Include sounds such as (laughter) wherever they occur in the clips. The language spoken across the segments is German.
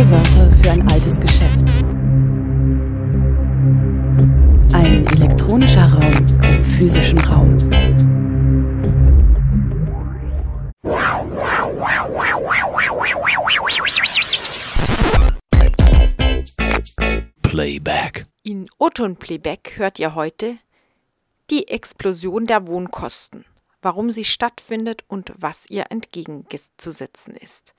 Neue Wörter für ein altes Geschäft. Ein elektronischer Raum im physischen Raum. Playback. In Oton Playback hört ihr heute die Explosion der Wohnkosten, warum sie stattfindet und was ihr entgegenzusetzen ist.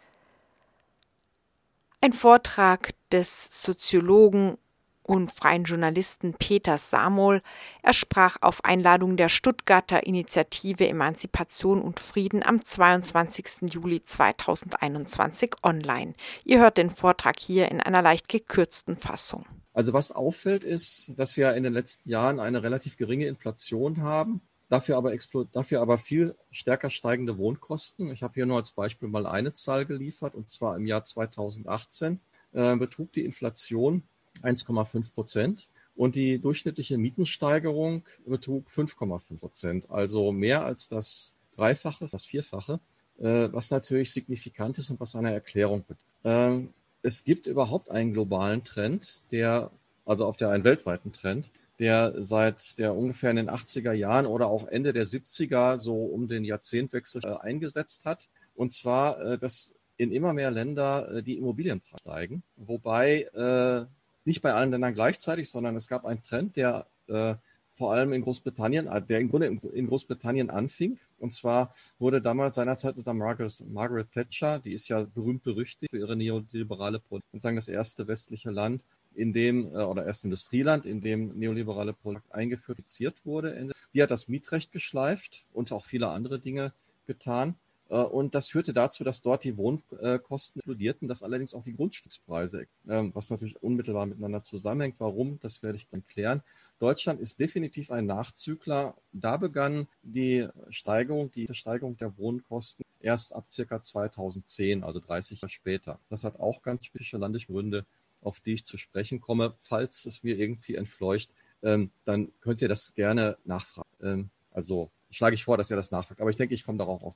Ein Vortrag des Soziologen und freien Journalisten Peter Samuel. Er sprach auf Einladung der Stuttgarter Initiative Emanzipation und Frieden am 22. Juli 2021 online. Ihr hört den Vortrag hier in einer leicht gekürzten Fassung. Also was auffällt ist, dass wir in den letzten Jahren eine relativ geringe Inflation haben, dafür aber, dafür aber viel stärker steigende Wohnkosten. Ich habe hier nur als Beispiel mal eine Zahl geliefert, und zwar im Jahr 2018 äh, betrug die Inflation 1,5 Prozent und die durchschnittliche Mietensteigerung betrug 5,5 Prozent, also mehr als das Dreifache, das Vierfache, äh, was natürlich signifikant ist und was eine Erklärung betrifft. Ähm, es gibt überhaupt einen globalen Trend, der, also auf der einen weltweiten Trend, der seit der ungefähr in den 80er Jahren oder auch Ende der 70er so um den Jahrzehntwechsel äh, eingesetzt hat. Und zwar, äh, dass in immer mehr Länder die Immobilienpreise steigen, wobei nicht bei allen Ländern gleichzeitig, sondern es gab einen Trend, der äh, vor allem in Großbritannien, äh, der im Grunde in Großbritannien anfing. Und zwar wurde damals seinerzeit unter Margaret, Margaret Thatcher, die ist ja berühmt berüchtigt für ihre neoliberale Politik, sozusagen das erste westliche Land, in dem, äh, oder erste Industrieland, in dem neoliberale Politik eingeführt wurde. Die hat das Mietrecht geschleift und auch viele andere Dinge getan. Äh, und das führte dazu, dass dort die Wohnkosten explodierten, dass allerdings auch die Grundstückspreise, ähm, was natürlich unmittelbar miteinander zusammenhängt. Warum? Das werde ich dann klären. Deutschland ist definitiv ein Nachzügler. Da begann die Steigerung, die Steigerung der Wohnkosten erst ab circa 2010, also 30 Jahre später. Das hat auch ganz spezifische landliche Gründe, auf die ich zu sprechen komme. Falls es mir irgendwie entfleucht, ähm, dann könnt ihr das gerne nachfragen. Ähm, also schlage ich vor, dass ihr das nachfragt. Aber ich denke, ich komme darauf auf.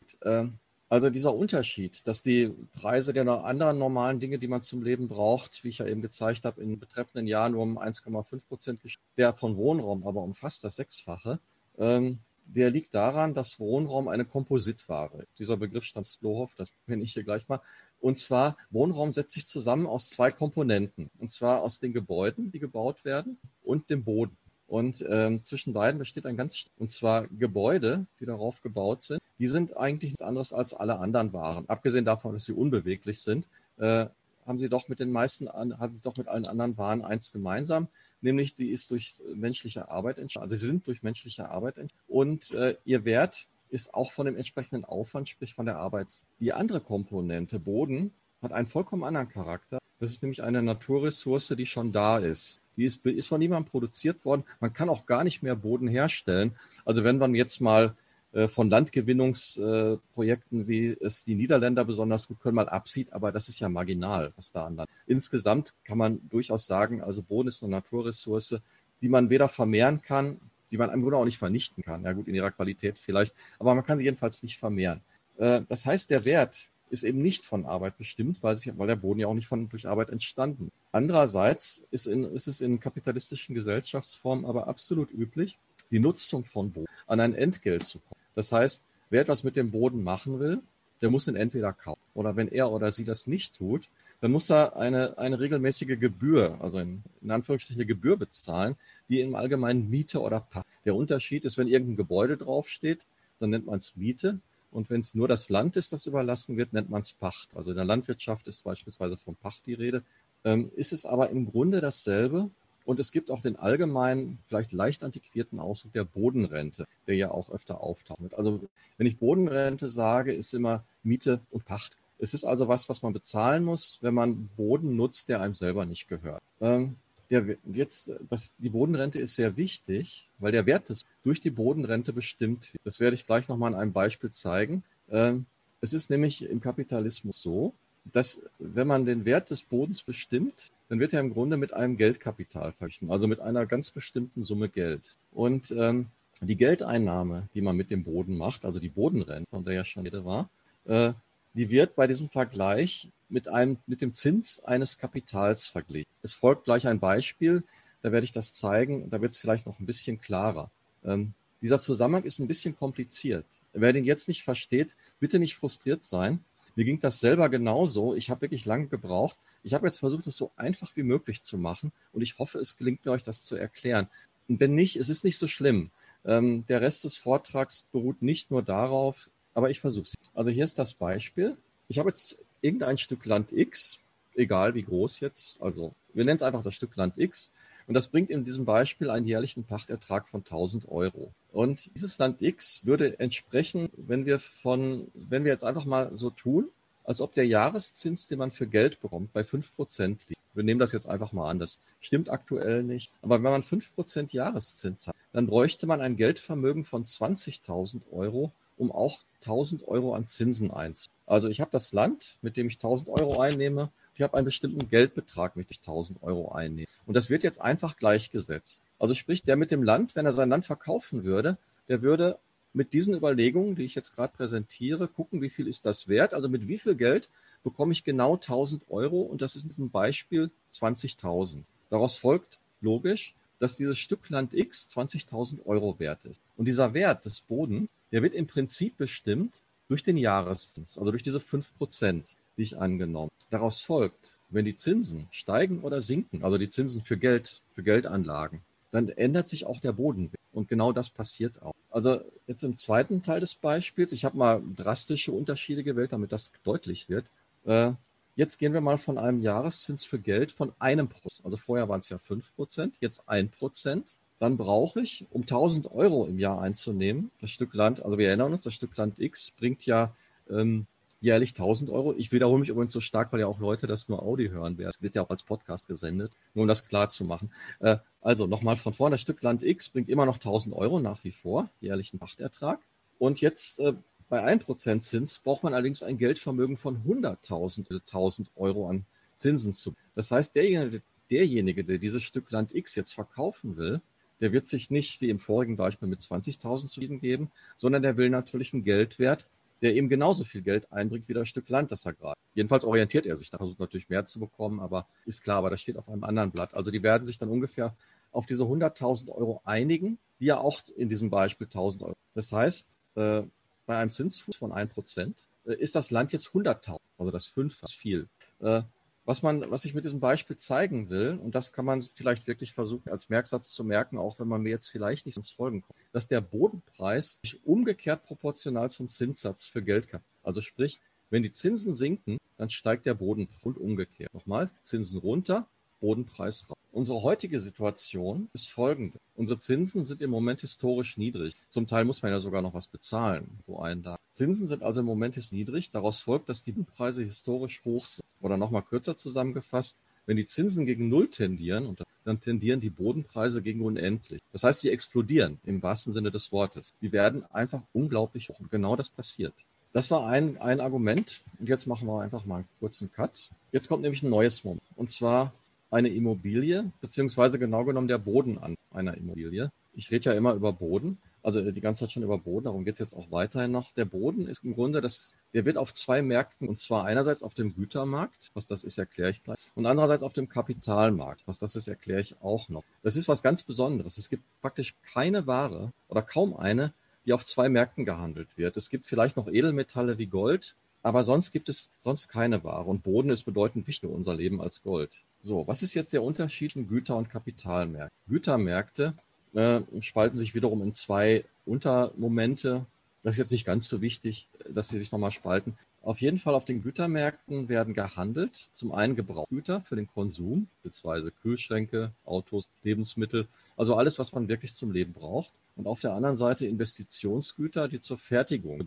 Also dieser Unterschied, dass die Preise der anderen normalen Dinge, die man zum Leben braucht, wie ich ja eben gezeigt habe, in betreffenden Jahren um 1,5 Prozent, der von Wohnraum aber um fast das Sechsfache, ähm, der liegt daran, dass Wohnraum eine Kompositware. Dieser Begriff stand Lohoff, das (laughs) kenne ich hier gleich mal. Und zwar, Wohnraum setzt sich zusammen aus zwei Komponenten. Und zwar aus den Gebäuden, die gebaut werden, und dem Boden. Und ähm, zwischen beiden besteht ein ganz, und zwar Gebäude, die darauf gebaut sind, die sind eigentlich nichts anderes als alle anderen Waren. Abgesehen davon, dass sie unbeweglich sind, äh, haben sie doch mit den meisten, haben doch mit allen anderen Waren eins gemeinsam, nämlich sie ist durch menschliche Arbeit entstanden, also sie sind durch menschliche Arbeit entstanden und äh, ihr Wert ist auch von dem entsprechenden Aufwand, sprich von der Arbeit. Die andere Komponente, Boden, hat einen vollkommen anderen Charakter. Das ist nämlich eine Naturressource, die schon da ist. Die ist, ist von niemandem produziert worden. Man kann auch gar nicht mehr Boden herstellen. Also wenn man jetzt mal äh, von Landgewinnungsprojekten, äh, wie es die Niederländer besonders gut können, mal absieht, aber das ist ja marginal, was da an Land. Insgesamt kann man durchaus sagen, also Boden ist eine Naturressource, die man weder vermehren kann, die man im Grunde auch nicht vernichten kann. Ja gut, in ihrer Qualität vielleicht, aber man kann sie jedenfalls nicht vermehren. Äh, das heißt, der Wert ist eben nicht von Arbeit bestimmt, weil, sich, weil der Boden ja auch nicht von, durch Arbeit entstanden. Andererseits ist, in, ist es in kapitalistischen Gesellschaftsformen aber absolut üblich, die Nutzung von Boden an ein Entgelt zu kommen. Das heißt, wer etwas mit dem Boden machen will, der muss ihn entweder kaufen oder wenn er oder sie das nicht tut, dann muss er eine, eine regelmäßige Gebühr, also in, in Anführungsstrichen eine Gebühr bezahlen, die im Allgemeinen Miete oder Pacht. Der Unterschied ist, wenn irgendein Gebäude draufsteht, dann nennt man es Miete. Und wenn es nur das Land ist, das überlassen wird, nennt man es Pacht. Also in der Landwirtschaft ist beispielsweise von Pacht die Rede. Ähm, ist es aber im Grunde dasselbe. Und es gibt auch den allgemeinen, vielleicht leicht antiquierten Ausdruck der Bodenrente, der ja auch öfter auftaucht. Also wenn ich Bodenrente sage, ist immer Miete und Pacht. Es ist also was, was man bezahlen muss, wenn man Boden nutzt, der einem selber nicht gehört. Ähm, der, jetzt, das, die Bodenrente ist sehr wichtig, weil der Wert des durch die Bodenrente bestimmt wird. Das werde ich gleich nochmal an einem Beispiel zeigen. Ähm, es ist nämlich im Kapitalismus so, dass wenn man den Wert des Bodens bestimmt, dann wird er im Grunde mit einem Geldkapital verglichen, also mit einer ganz bestimmten Summe Geld. Und ähm, die Geldeinnahme, die man mit dem Boden macht, also die Bodenrente, von der ja schon Rede war, äh, die wird bei diesem Vergleich mit einem, mit dem Zins eines Kapitals verglichen. Es folgt gleich ein Beispiel, da werde ich das zeigen, da wird es vielleicht noch ein bisschen klarer. Ähm, dieser Zusammenhang ist ein bisschen kompliziert. Wer den jetzt nicht versteht, bitte nicht frustriert sein. Mir ging das selber genauso. Ich habe wirklich lange gebraucht. Ich habe jetzt versucht, es so einfach wie möglich zu machen und ich hoffe, es gelingt mir euch, das zu erklären. Und wenn nicht, es ist nicht so schlimm. Ähm, der Rest des Vortrags beruht nicht nur darauf, aber ich versuche es. Also hier ist das Beispiel. Ich habe jetzt irgendein Stück Land X, egal wie groß jetzt, also wir nennen es einfach das Stück Land X. Und das bringt in diesem Beispiel einen jährlichen Pachtertrag von 1000 Euro. Und dieses Land X würde entsprechen, wenn wir von, wenn wir jetzt einfach mal so tun, als ob der Jahreszins, den man für Geld bekommt, bei 5% liegt. Wir nehmen das jetzt einfach mal an. Das stimmt aktuell nicht. Aber wenn man 5% Jahreszins hat, dann bräuchte man ein Geldvermögen von 20.000 Euro, um auch 1000 Euro an Zinsen einzunehmen. Also ich habe das Land, mit dem ich 1000 Euro einnehme ich habe einen bestimmten Geldbetrag, mit ich 1000 Euro einnehme. Und das wird jetzt einfach gleichgesetzt. Also sprich, der mit dem Land, wenn er sein Land verkaufen würde, der würde mit diesen Überlegungen, die ich jetzt gerade präsentiere, gucken, wie viel ist das wert, also mit wie viel Geld bekomme ich genau 1000 Euro und das ist in diesem Beispiel 20.000. Daraus folgt logisch, dass dieses Stück Land X 20.000 Euro wert ist. Und dieser Wert des Bodens, der wird im Prinzip bestimmt durch den Jahreszins, also durch diese 5 Prozent die ich angenommen. Daraus folgt, wenn die Zinsen steigen oder sinken, also die Zinsen für Geld, für Geldanlagen, dann ändert sich auch der Bodenwert. Und genau das passiert auch. Also jetzt im zweiten Teil des Beispiels, ich habe mal drastische Unterschiede gewählt, damit das deutlich wird. Äh, jetzt gehen wir mal von einem Jahreszins für Geld von einem Prozent. Also vorher waren es ja fünf Prozent, jetzt ein Prozent. Dann brauche ich, um 1000 Euro im Jahr einzunehmen, das Stück Land, also wir erinnern uns, das Stück Land X bringt ja ähm, jährlich 1000 Euro. Ich wiederhole mich übrigens so stark, weil ja auch Leute das nur Audio hören werden. Es wird ja auch als Podcast gesendet, nur um das klar zu machen. Äh, also nochmal von vorne, das Stück Land X bringt immer noch 1000 Euro nach wie vor, jährlichen Pachtertrag. Und jetzt äh, bei 1% Zins braucht man allerdings ein Geldvermögen von 100.000 1000 Euro an Zinsen zu. Das heißt, derjenige, derjenige, der dieses Stück Land X jetzt verkaufen will, der wird sich nicht wie im vorigen Beispiel mit 20.000 zufrieden geben, sondern der will natürlich einen Geldwert, der eben genauso viel Geld einbringt wie das Stück Land, das er gerade. Jedenfalls orientiert er sich, da versucht natürlich mehr zu bekommen, aber ist klar, aber das steht auf einem anderen Blatt. Also die werden sich dann ungefähr auf diese 100.000 Euro einigen, die ja auch in diesem Beispiel 1.000 Euro. Das heißt, äh, bei einem Zinsfuß von 1% äh, ist das Land jetzt 100.000, also das fünffach viel. Äh, was man, was ich mit diesem Beispiel zeigen will, und das kann man vielleicht wirklich versuchen als Merksatz zu merken, auch wenn man mir jetzt vielleicht nicht ins Folgen kommt, dass der Bodenpreis sich umgekehrt proportional zum Zinssatz für Geld kann. Also sprich, wenn die Zinsen sinken, dann steigt der Bodenpreis und umgekehrt. Nochmal, Zinsen runter, Bodenpreis rauf. Unsere heutige Situation ist folgende. Unsere Zinsen sind im Moment historisch niedrig. Zum Teil muss man ja sogar noch was bezahlen, wo ein da. Zinsen sind also im Moment niedrig. Daraus folgt, dass die Bodenpreise historisch hoch sind. Oder nochmal kürzer zusammengefasst, wenn die Zinsen gegen Null tendieren, dann tendieren die Bodenpreise gegen unendlich. Das heißt, sie explodieren im wahrsten Sinne des Wortes. Die werden einfach unglaublich hoch. Und genau das passiert. Das war ein, ein Argument. Und jetzt machen wir einfach mal einen kurzen Cut. Jetzt kommt nämlich ein neues Moment. Und zwar eine Immobilie, beziehungsweise genau genommen der Boden an einer Immobilie. Ich rede ja immer über Boden also die ganze Zeit schon über Boden, darum geht es jetzt auch weiterhin noch. Der Boden ist im Grunde, das, der wird auf zwei Märkten, und zwar einerseits auf dem Gütermarkt, was das ist, erkläre ich gleich, und andererseits auf dem Kapitalmarkt, was das ist, erkläre ich auch noch. Das ist was ganz Besonderes. Es gibt praktisch keine Ware oder kaum eine, die auf zwei Märkten gehandelt wird. Es gibt vielleicht noch Edelmetalle wie Gold, aber sonst gibt es sonst keine Ware. Und Boden ist bedeutend wichtiger für unser Leben als Gold. So, was ist jetzt der Unterschied zwischen Güter- und Kapitalmärkten? Gütermärkte äh, spalten sich wiederum in zwei Untermomente. Das ist jetzt nicht ganz so wichtig, dass sie sich nochmal spalten. Auf jeden Fall auf den Gütermärkten werden gehandelt. Zum einen Gebrauchsgüter für den Konsum, beziehungsweise Kühlschränke, Autos, Lebensmittel, also alles, was man wirklich zum Leben braucht. Und auf der anderen Seite Investitionsgüter, die zur Fertigung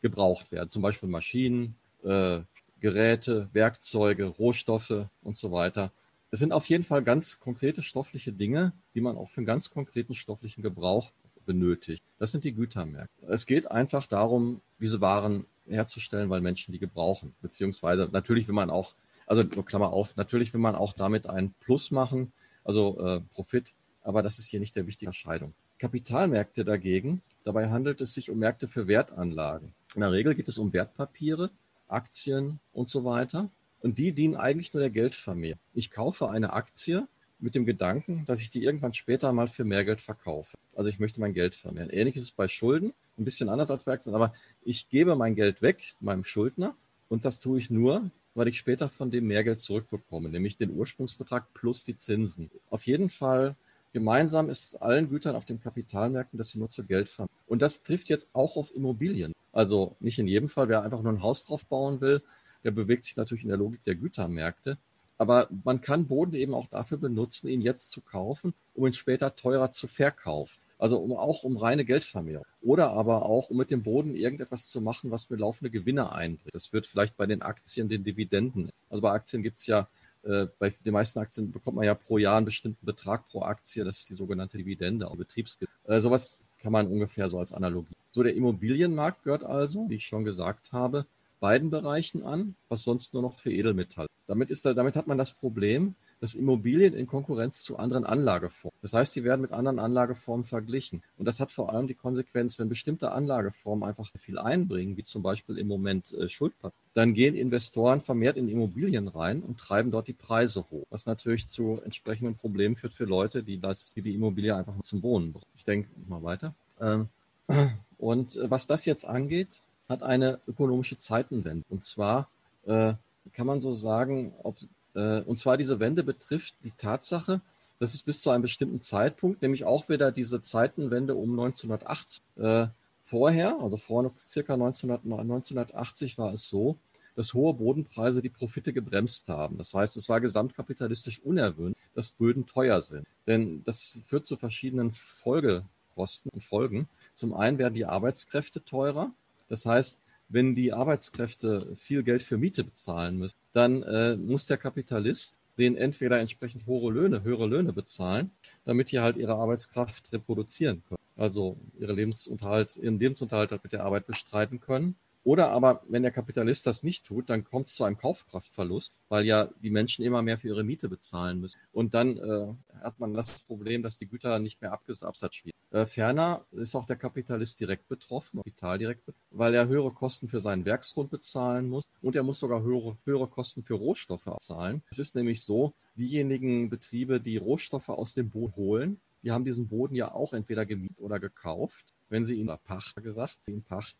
gebraucht werden, zum Beispiel Maschinen, äh, Geräte, Werkzeuge, Rohstoffe und so weiter. Es sind auf jeden Fall ganz konkrete stoffliche Dinge, die man auch für einen ganz konkreten stofflichen Gebrauch benötigt. Das sind die Gütermärkte. Es geht einfach darum, diese Waren herzustellen, weil Menschen die gebrauchen. Beziehungsweise natürlich will man auch, also Klammer auf, natürlich will man auch damit einen Plus machen, also äh, Profit, aber das ist hier nicht der wichtige Entscheidung. Kapitalmärkte dagegen, dabei handelt es sich um Märkte für Wertanlagen. In der Regel geht es um Wertpapiere, Aktien und so weiter. Und die dienen eigentlich nur der Geldvermehr. Ich kaufe eine Aktie mit dem Gedanken, dass ich die irgendwann später mal für mehr Geld verkaufe. Also ich möchte mein Geld vermehren. Ähnlich ist es bei Schulden, ein bisschen anders als bei Aktien, aber ich gebe mein Geld weg meinem Schuldner und das tue ich nur, weil ich später von dem mehr Geld zurückbekomme, nämlich den Ursprungsbetrag plus die Zinsen. Auf jeden Fall gemeinsam ist allen Gütern auf den Kapitalmärkten, dass sie nur zu Geld fahren. Und das trifft jetzt auch auf Immobilien. Also nicht in jedem Fall, wer einfach nur ein Haus drauf bauen will, der bewegt sich natürlich in der Logik der Gütermärkte. Aber man kann Boden eben auch dafür benutzen, ihn jetzt zu kaufen, um ihn später teurer zu verkaufen. Also um, auch um reine Geldvermehrung. Oder aber auch, um mit dem Boden irgendetwas zu machen, was mir laufende Gewinne einbringt. Das wird vielleicht bei den Aktien, den Dividenden. Also bei Aktien gibt es ja, äh, bei den meisten Aktien bekommt man ja pro Jahr einen bestimmten Betrag pro Aktie. Das ist die sogenannte Dividende, auch Betriebsgewinn. Äh, sowas kann man ungefähr so als Analogie. So, der Immobilienmarkt gehört also, wie ich schon gesagt habe, beiden Bereichen an, was sonst nur noch für Edelmetall. Damit, ist da, damit hat man das Problem, dass Immobilien in Konkurrenz zu anderen Anlageformen. Das heißt, die werden mit anderen Anlageformen verglichen. Und das hat vor allem die Konsequenz, wenn bestimmte Anlageformen einfach viel einbringen, wie zum Beispiel im Moment äh, Schuldpapier, dann gehen Investoren vermehrt in Immobilien rein und treiben dort die Preise hoch, was natürlich zu entsprechenden Problemen führt für Leute, die das, die, die Immobilie einfach zum Wohnen brauchen. Ich denke mal weiter. Ähm, (clears throat) und äh, was das jetzt angeht, hat eine ökonomische Zeitenwende. Und zwar äh, kann man so sagen, ob, und zwar diese Wende betrifft die Tatsache, dass es bis zu einem bestimmten Zeitpunkt, nämlich auch wieder diese Zeitenwende um 1980, äh, vorher, also vor circa 1900, 1980 war es so, dass hohe Bodenpreise die Profite gebremst haben. Das heißt, es war gesamtkapitalistisch unerwünscht, dass Böden teuer sind. Denn das führt zu verschiedenen Folgekosten und Folgen. Zum einen werden die Arbeitskräfte teurer. Das heißt, wenn die Arbeitskräfte viel Geld für Miete bezahlen müssen, dann äh, muss der Kapitalist denen entweder entsprechend hohe Löhne, höhere Löhne bezahlen, damit die halt ihre Arbeitskraft reproduzieren können. Also ihre Lebensunterhalt, ihren Lebensunterhalt halt mit der Arbeit bestreiten können. Oder aber, wenn der Kapitalist das nicht tut, dann kommt es zu einem Kaufkraftverlust, weil ja die Menschen immer mehr für ihre Miete bezahlen müssen. Und dann äh, hat man das Problem, dass die Güter nicht mehr abgesatzschwierig. Äh, ferner ist auch der Kapitalist direkt betroffen, Kapital direkt weil er höhere Kosten für seinen Werksgrund bezahlen muss und er muss sogar höhere, höhere Kosten für Rohstoffe zahlen. Es ist nämlich so, diejenigen Betriebe, die Rohstoffe aus dem Boden holen, die haben diesen Boden ja auch entweder gemietet oder gekauft, wenn sie ihn Pacht gesagt, ihn Pacht,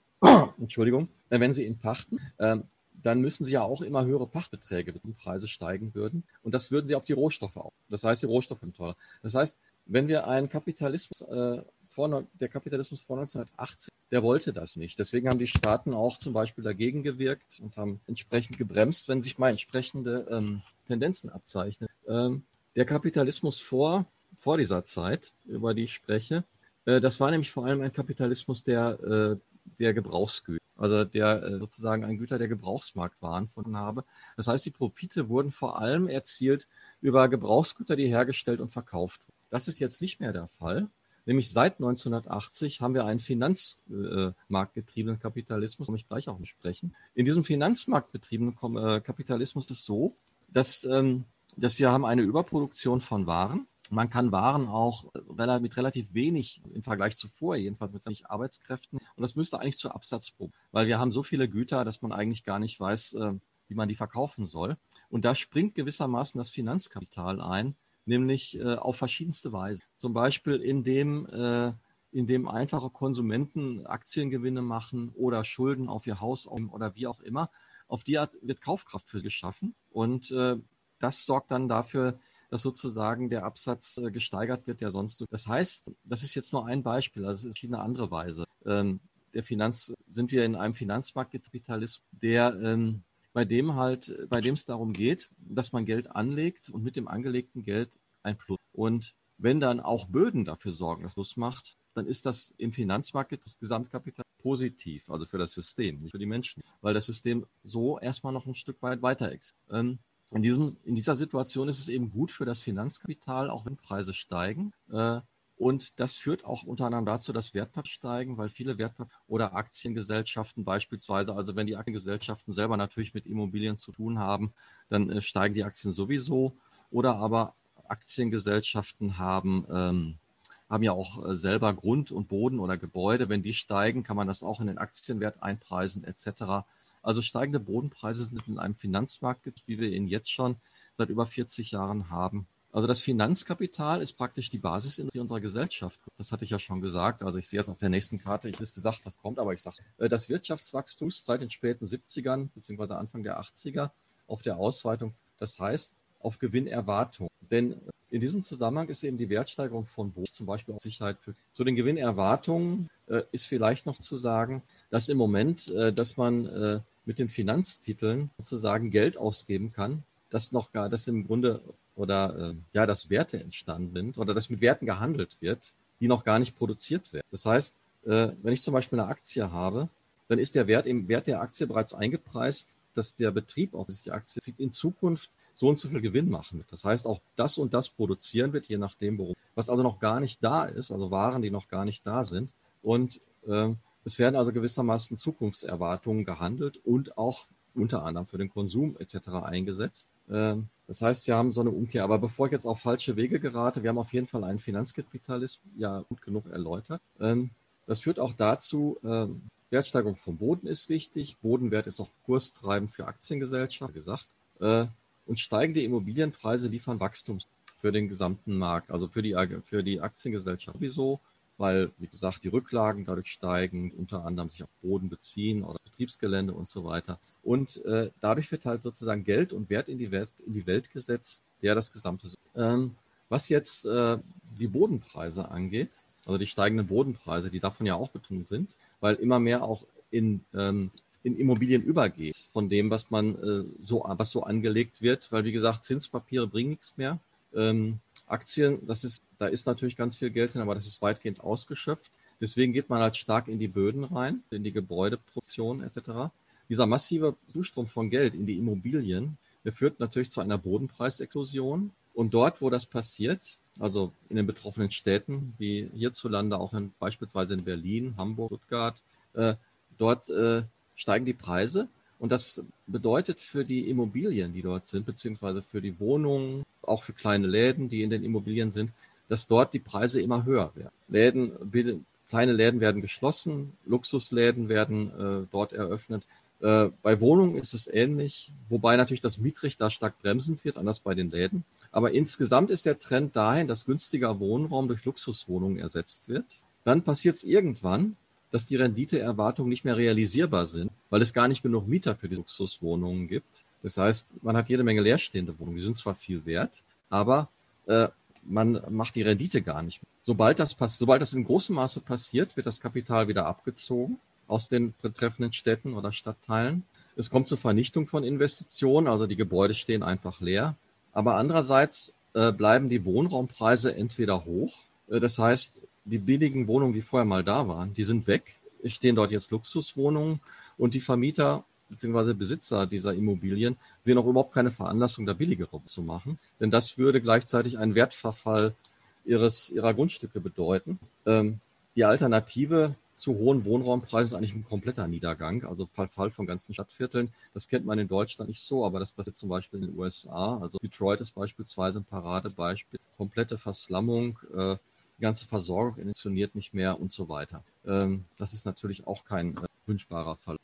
Entschuldigung, äh, wenn sie ihn pachten, ähm, dann müssen sie ja auch immer höhere Pachtbeträge, wenn die Preise steigen würden. Und das würden sie auf die Rohstoffe auch. Das heißt, die Rohstoffe sind teurer. Das heißt, wenn wir einen Kapitalismus, äh, vor, der Kapitalismus vor 1980, der wollte das nicht. Deswegen haben die Staaten auch zum Beispiel dagegen gewirkt und haben entsprechend gebremst, wenn sich mal entsprechende ähm, Tendenzen abzeichnen. Ähm, der Kapitalismus vor, vor dieser Zeit, über die ich spreche, äh, das war nämlich vor allem ein Kapitalismus der, äh, der Gebrauchsgüter also der äh, sozusagen ein Güter der Gebrauchsmarktwaren von habe. Das heißt, die Profite wurden vor allem erzielt über Gebrauchsgüter, die hergestellt und verkauft wurden. Das ist jetzt nicht mehr der Fall. Nämlich seit 1980 haben wir einen finanzmarktgetriebenen Kapitalismus, muss ich gleich auch besprechen. In diesem finanzmarktbetriebenen äh, Kapitalismus ist es so, dass, ähm, dass wir haben eine Überproduktion von Waren man kann Waren auch mit relativ wenig im Vergleich zu vorher, jedenfalls mit wenig Arbeitskräften. Und das müsste eigentlich zur Absatzprobe, weil wir haben so viele Güter, dass man eigentlich gar nicht weiß, äh, wie man die verkaufen soll. Und da springt gewissermaßen das Finanzkapital ein, nämlich äh, auf verschiedenste Weise. Zum Beispiel indem, äh, indem einfache Konsumenten Aktiengewinne machen oder Schulden auf ihr Haus oder wie auch immer. Auf die Art wird Kaufkraft für sie geschaffen. Und das sorgt dann dafür, dass sozusagen der Absatz äh, gesteigert wird, der sonst. Das heißt, das ist jetzt nur ein Beispiel, also es ist eine andere Weise. Ähm, der Finanz, sind wir in einem Finanzmarktkapitalismus, der ähm, bei dem halt, bei dem es darum geht, dass man Geld anlegt und mit dem angelegten Geld ein Plus. Und wenn dann auch Böden dafür sorgen, dass Plus macht, dann ist das im Finanzmarkt das Gesamtkapital positiv, also für das System, nicht für die Menschen, weil das System so erstmal noch ein Stück weit weiter ist. Ähm, in, diesem, in dieser Situation ist es eben gut für das Finanzkapital, auch wenn Preise steigen. Äh, und das führt auch unter anderem dazu, dass Wertpapiere steigen, weil viele Wertpapiere oder Aktiengesellschaften beispielsweise, also wenn die Aktiengesellschaften selber natürlich mit Immobilien zu tun haben, dann äh, steigen die Aktien sowieso. Oder aber Aktiengesellschaften haben, ähm, haben ja auch äh, selber Grund und Boden oder Gebäude. Wenn die steigen, kann man das auch in den Aktienwert einpreisen etc. Also steigende Bodenpreise sind in einem Finanzmarkt, wie wir ihn jetzt schon seit über 40 Jahren haben. Also das Finanzkapital ist praktisch die Basisindustrie unserer Gesellschaft. Das hatte ich ja schon gesagt. Also ich sehe jetzt auf der nächsten Karte, ich ist gesagt, was kommt, aber ich sage äh, Das Wirtschaftswachstum seit den späten 70ern bzw. Anfang der 80er auf der Ausweitung, das heißt auf Gewinnerwartung. Denn in diesem Zusammenhang ist eben die Wertsteigerung von Boden zum Beispiel auch Sicherheit für. Zu den Gewinnerwartungen äh, ist vielleicht noch zu sagen, dass im Moment, äh, dass man mit den Finanztiteln sozusagen Geld ausgeben kann, das noch gar, das im Grunde oder äh, ja, dass Werte entstanden sind oder dass mit Werten gehandelt wird, die noch gar nicht produziert werden. Das heißt, äh, wenn ich zum Beispiel eine Aktie habe, dann ist der Wert im Wert der Aktie bereits eingepreist, dass der Betrieb, auf die Aktie sieht, in Zukunft so und so viel Gewinn machen wird. Das heißt, auch das und das produzieren wird, je nachdem, worum. Was also noch gar nicht da ist, also Waren, die noch gar nicht da sind. Und äh, es werden also gewissermaßen Zukunftserwartungen gehandelt und auch unter anderem für den Konsum etc. eingesetzt. Ähm, das heißt, wir haben so eine Umkehr. Aber bevor ich jetzt auf falsche Wege gerate, wir haben auf jeden Fall einen Finanzkapitalismus ja gut genug erläutert. Ähm, das führt auch dazu, ähm, Wertsteigerung vom Boden ist wichtig. Bodenwert ist auch kurstreibend für Aktiengesellschaften, gesagt. Äh, und steigende Immobilienpreise liefern Wachstum für den gesamten Markt, also für die, für die Aktiengesellschaft sowieso, weil, wie gesagt, die Rücklagen dadurch steigen, unter anderem sich auf Boden beziehen oder Betriebsgelände und so weiter. Und äh, dadurch wird halt sozusagen Geld und Wert in die Welt, in die Welt gesetzt, der das gesamte. Ähm, was jetzt äh, die Bodenpreise angeht, also die steigenden Bodenpreise, die davon ja auch betont sind, weil immer mehr auch in, ähm, in Immobilien übergeht von dem, was man äh, so, was so angelegt wird, weil wie gesagt, Zinspapiere bringen nichts mehr. Ähm, Aktien, das ist, da ist natürlich ganz viel Geld drin, aber das ist weitgehend ausgeschöpft. Deswegen geht man halt stark in die Böden rein, in die Gebäudeproduktion etc. Dieser massive Zustrom von Geld in die Immobilien, der führt natürlich zu einer Bodenpreisexplosion. Und dort, wo das passiert, also in den betroffenen Städten, wie hierzulande auch in, beispielsweise in Berlin, Hamburg, Stuttgart, äh, dort äh, steigen die Preise. Und das bedeutet für die Immobilien, die dort sind, beziehungsweise für die Wohnungen, auch für kleine Läden, die in den Immobilien sind, dass dort die Preise immer höher werden. Läden Kleine Läden werden geschlossen, Luxusläden werden äh, dort eröffnet. Äh, bei Wohnungen ist es ähnlich, wobei natürlich das Mietrecht da stark bremsend wird, anders bei den Läden. Aber insgesamt ist der Trend dahin, dass günstiger Wohnraum durch Luxuswohnungen ersetzt wird. Dann passiert es irgendwann, dass die Renditeerwartungen nicht mehr realisierbar sind, weil es gar nicht genug Mieter für die Luxuswohnungen gibt. Das heißt, man hat jede Menge leerstehende Wohnungen, die sind zwar viel wert, aber äh, man macht die Rendite gar nicht mehr. Sobald das, pass sobald das in großem Maße passiert, wird das Kapital wieder abgezogen aus den betreffenden Städten oder Stadtteilen. Es kommt zur Vernichtung von Investitionen, also die Gebäude stehen einfach leer. Aber andererseits äh, bleiben die Wohnraumpreise entweder hoch, äh, das heißt, die billigen Wohnungen, die vorher mal da waren, die sind weg. Es stehen dort jetzt Luxuswohnungen und die Vermieter bzw. Besitzer dieser Immobilien sehen auch überhaupt keine Veranlassung, da billigere zu machen. Denn das würde gleichzeitig einen Wertverfall ihres, ihrer Grundstücke bedeuten. Ähm, die Alternative zu hohen Wohnraumpreisen ist eigentlich ein kompletter Niedergang, also Verfall von ganzen Stadtvierteln. Das kennt man in Deutschland nicht so, aber das passiert zum Beispiel in den USA. Also Detroit ist beispielsweise ein Paradebeispiel. Komplette Verslammung, äh, die ganze Versorgung funktioniert nicht mehr und so weiter. Ähm, das ist natürlich auch kein äh, wünschbarer Fall.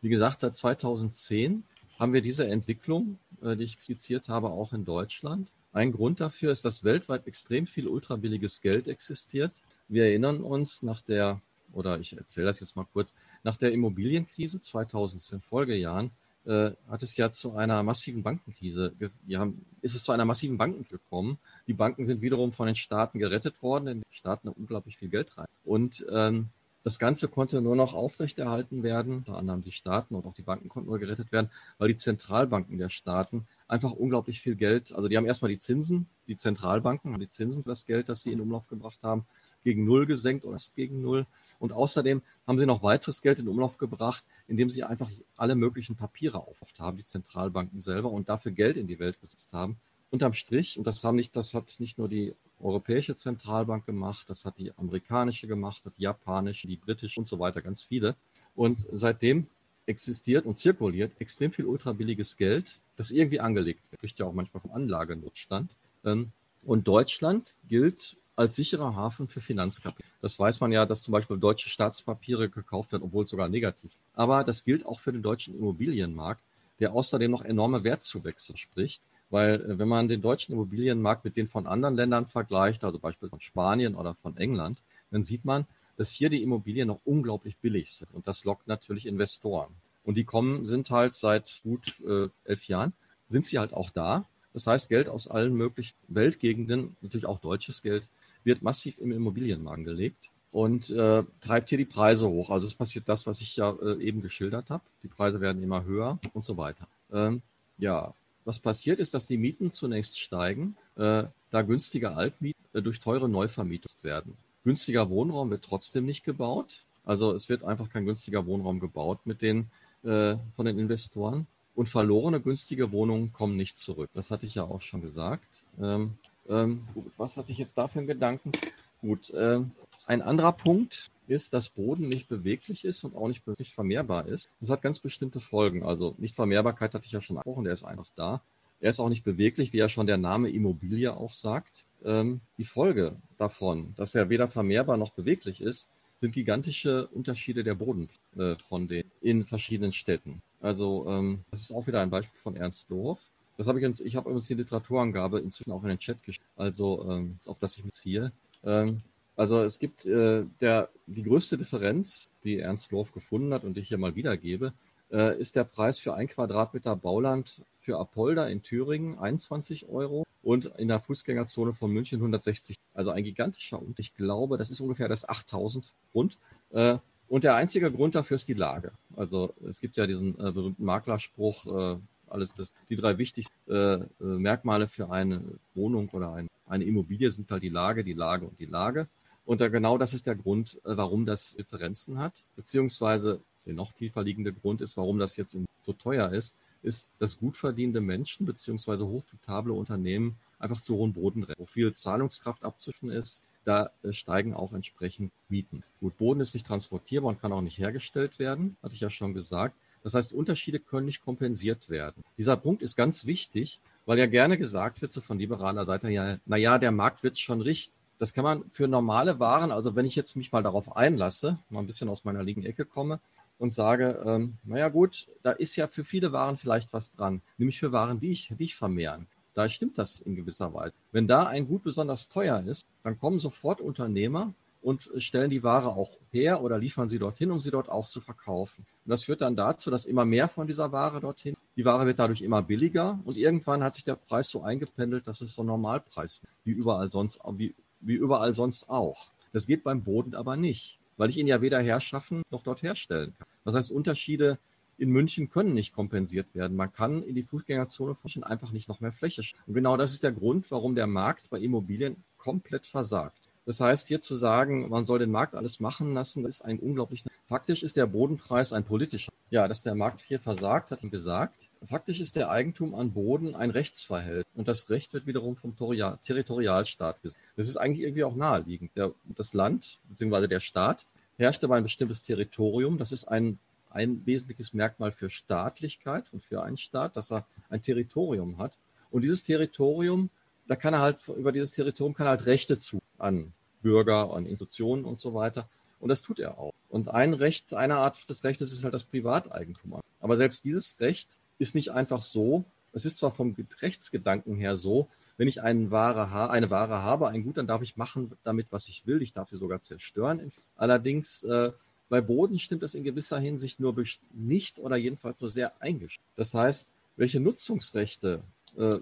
Wie gesagt, seit 2010 haben wir diese Entwicklung, äh, die ich skizziert habe, auch in Deutschland. Ein Grund dafür ist, dass weltweit extrem viel ultrabilliges Geld existiert. Wir erinnern uns nach der, oder ich erzähle das jetzt mal kurz, nach der Immobilienkrise 2010 Folgejahren äh, hat es ja zu einer massiven Bankenkrise, die haben, ist es zu einer massiven Bankenkrise gekommen. Die Banken sind wiederum von den Staaten gerettet worden, denn die Staaten haben unglaublich viel Geld rein. Und ähm, das Ganze konnte nur noch aufrechterhalten werden, unter anderem die Staaten und auch die Banken konnten nur gerettet werden, weil die Zentralbanken der Staaten einfach unglaublich viel Geld, also die haben erstmal die Zinsen, die Zentralbanken haben die Zinsen für das Geld, das sie in Umlauf gebracht haben, gegen Null gesenkt oder ist gegen Null. Und außerdem haben sie noch weiteres Geld in Umlauf gebracht, indem sie einfach alle möglichen Papiere aufgebracht haben, die Zentralbanken selber, und dafür Geld in die Welt gesetzt haben. Unterm Strich, und das haben nicht, das hat nicht nur die Europäische Zentralbank gemacht, das hat die amerikanische gemacht, das japanische, die britische und so weiter, ganz viele. Und seitdem existiert und zirkuliert extrem viel ultrabilliges Geld, das irgendwie angelegt wird. Spricht ja auch manchmal vom Anlagenotstand. Ähm, und Deutschland gilt als sicherer Hafen für Finanzkapital. Das weiß man ja, dass zum Beispiel deutsche Staatspapiere gekauft werden, obwohl es sogar negativ. Aber das gilt auch für den deutschen Immobilienmarkt, der außerdem noch enorme Wertzuwächse spricht. Weil äh, wenn man den deutschen Immobilienmarkt mit den von anderen Ländern vergleicht, also beispielsweise von Spanien oder von England, dann sieht man, dass hier die Immobilien noch unglaublich billig sind. Und das lockt natürlich Investoren. Und die kommen, sind halt seit gut äh, elf Jahren, sind sie halt auch da. Das heißt, Geld aus allen möglichen Weltgegenden, natürlich auch deutsches Geld, wird massiv im Immobilienmarkt gelegt und äh, treibt hier die Preise hoch. Also es passiert das, was ich ja äh, eben geschildert habe. Die Preise werden immer höher und so weiter. Ähm, ja, was passiert ist, dass die Mieten zunächst steigen, äh, da günstige Altmieten äh, durch teure Neuvermietet werden. Günstiger Wohnraum wird trotzdem nicht gebaut. Also es wird einfach kein günstiger Wohnraum gebaut mit den äh, von den Investoren. Und verlorene günstige Wohnungen kommen nicht zurück. Das hatte ich ja auch schon gesagt. Ähm, ähm, was hatte ich jetzt da für einen Gedanken? Gut, äh, ein anderer Punkt ist, dass Boden nicht beweglich ist und auch nicht wirklich vermehrbar ist. Das hat ganz bestimmte Folgen. Also Nichtvermehrbarkeit hatte ich ja schon angesprochen, der ist einfach da. Er ist auch nicht beweglich, wie ja schon der Name Immobilie auch sagt. Ähm, die Folge davon, dass er weder vermehrbar noch beweglich ist, sind gigantische Unterschiede der Boden äh, von den in verschiedenen Städten. Also ähm, das ist auch wieder ein Beispiel von Ernst Dorf. Das habe ich uns, ich habe übrigens die Literaturangabe inzwischen auch in den Chat geschickt, also ähm, auf das ich mich ziehe. Ähm, also es gibt äh, der, die größte Differenz, die Ernst Lorf gefunden hat und die ich hier mal wiedergebe, äh, ist der Preis für ein Quadratmeter Bauland für Apolda in Thüringen 21 Euro und in der Fußgängerzone von München 160. Also ein gigantischer und ich glaube, das ist ungefähr das 8000 Grund. Äh, und der einzige Grund dafür ist die Lage. Also es gibt ja diesen äh, berühmten Maklerspruch, äh, alles das, die drei wichtigsten äh, äh, Merkmale für eine Wohnung oder ein, eine Immobilie sind halt die Lage, die Lage und die Lage. Und da genau das ist der Grund, äh, warum das Differenzen hat, beziehungsweise der noch tiefer liegende Grund ist, warum das jetzt so teuer ist, ist, dass gut verdienende Menschen beziehungsweise hochprofitable Unternehmen einfach zu hohen Bodenrechten, wo viel Zahlungskraft abzuführen ist, da äh, steigen auch entsprechend Mieten. Gut, Boden ist nicht transportierbar und kann auch nicht hergestellt werden, hatte ich ja schon gesagt. Das heißt, Unterschiede können nicht kompensiert werden. Dieser Punkt ist ganz wichtig, weil ja gerne gesagt wird, so von liberaler Seite, ja, na ja, der Markt wird schon richten. Das kann man für normale Waren, also wenn ich jetzt mich mal darauf einlasse, mal ein bisschen aus meiner liegen Ecke komme und sage, ähm, naja gut, da ist ja für viele Waren vielleicht was dran, nämlich für Waren, die ich, die ich vermehren. Da stimmt das in gewisser Weise. Wenn da ein Gut besonders teuer ist, dann kommen sofort Unternehmer und stellen die Ware auch her oder liefern sie dorthin, um sie dort auch zu verkaufen. Und das führt dann dazu, dass immer mehr von dieser Ware dorthin, die Ware wird dadurch immer billiger und irgendwann hat sich der Preis so eingependelt, dass es so Normalpreis wie überall sonst, wie, wie überall sonst auch. Das geht beim Boden aber nicht, weil ich ihn ja weder herschaffen noch dort herstellen kann. Das heißt, Unterschiede in München können nicht kompensiert werden. Man kann in die Fußgängerzone von München einfach nicht noch mehr Fläche. Und genau das ist der Grund, warum der Markt bei Immobilien komplett versagt. Das heißt, hier zu sagen, man soll den Markt alles machen lassen, das ist ein unglaublich. Faktisch ist der Bodenpreis ein politischer. Ja, dass der Markt hier versagt, hat ihn gesagt. Faktisch ist der Eigentum an Boden ein Rechtsverhältnis und das Recht wird wiederum vom Territorialstaat gesagt. Das ist eigentlich irgendwie auch naheliegend. Der, das Land bzw. der Staat herrscht über ein bestimmtes Territorium. Das ist ein, ein wesentliches Merkmal für Staatlichkeit und für einen Staat, dass er ein Territorium hat. Und dieses Territorium, da kann er halt, über dieses Territorium kann er halt Rechte zu an Bürger, an Institutionen und so weiter. Und das tut er auch. Und ein Recht, eine Art des Rechtes ist halt das Privateigentum. Aber selbst dieses Recht ist nicht einfach so. Es ist zwar vom Rechtsgedanken her so, wenn ich eine Ware, eine Ware habe, ein Gut, dann darf ich machen damit, was ich will. Ich darf sie sogar zerstören. Allerdings äh, bei Boden stimmt das in gewisser Hinsicht nur nicht oder jedenfalls nur sehr eingeschränkt. Das heißt, welche Nutzungsrechte äh,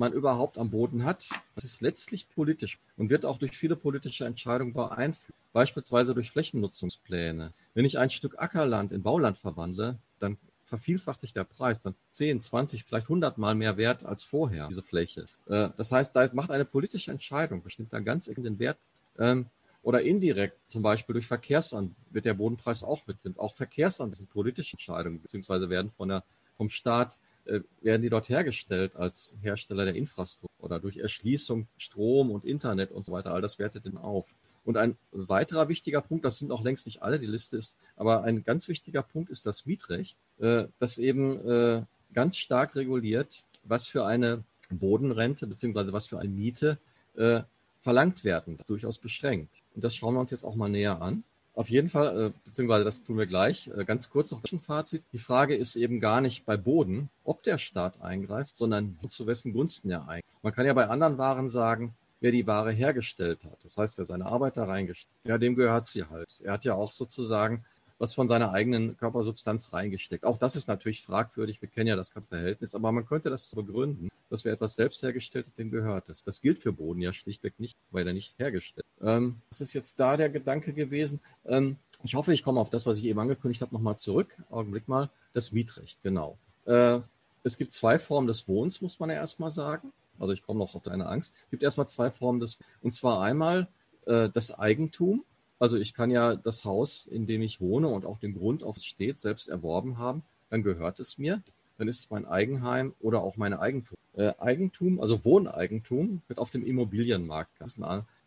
man überhaupt am Boden hat, das ist letztlich politisch und wird auch durch viele politische Entscheidungen beeinflusst, beispielsweise durch Flächennutzungspläne. Wenn ich ein Stück Ackerland in Bauland verwandle, dann vervielfacht sich der Preis, dann 10, 20, vielleicht 100 Mal mehr wert als vorher, diese Fläche. Äh, das heißt, da macht eine politische Entscheidung, bestimmt einen ganz engen Wert. Ähm, oder indirekt, zum Beispiel durch Verkehrsamt, wird der Bodenpreis auch mitnimmt. Auch Verkehrsamt sind politische Entscheidungen, beziehungsweise werden von der, vom Staat werden die dort hergestellt als Hersteller der Infrastruktur oder durch Erschließung Strom und Internet und so weiter. All das wertet den auf. Und ein weiterer wichtiger Punkt, das sind auch längst nicht alle, die Liste ist, aber ein ganz wichtiger Punkt ist das Mietrecht, äh, das eben äh, ganz stark reguliert, was für eine Bodenrente beziehungsweise was für eine Miete verlangt werden, durchaus beschränkt. Und das schauen wir uns jetzt auch mal näher an. Auf jeden Fall, äh, beziehungsweise das tun wir gleich. Äh, ganz kurz noch ein Fazit. Die Frage ist eben gar nicht bei Boden, ob der Staat eingreift, sondern zu wessen Gunsten er eingreift. Man kann ja bei anderen Waren sagen, wer die Ware hergestellt hat. Das heißt, wer seine Arbeiter reingestellt hat, ja, dem gehört sie halt. Er hat ja auch sozusagen was von seiner eigenen Körpersubstanz reingesteckt. Auch das ist natürlich fragwürdig. Wir kennen ja das Verhältnis, aber man könnte das begründen, dass wer etwas selbst hergestellt hat, dem gehört es. Das gilt für Boden ja schlichtweg nicht, weil er nicht hergestellt. Ähm, das ist jetzt da der Gedanke gewesen. Ähm, ich hoffe, ich komme auf das, was ich eben angekündigt habe, nochmal zurück. Augenblick mal. Das Mietrecht, genau. Äh, es gibt zwei Formen des Wohnens, muss man ja erstmal sagen. Also ich komme noch auf deine Angst. Es gibt erstmal zwei Formen des, und zwar einmal äh, das Eigentum also ich kann ja das Haus, in dem ich wohne und auch den Grund, auf es steht, selbst erworben haben. Dann gehört es mir. Dann ist es mein Eigenheim oder auch meine Eigentum. Äh, Eigentum, also Wohneigentum, wird auf dem Immobilienmarkt.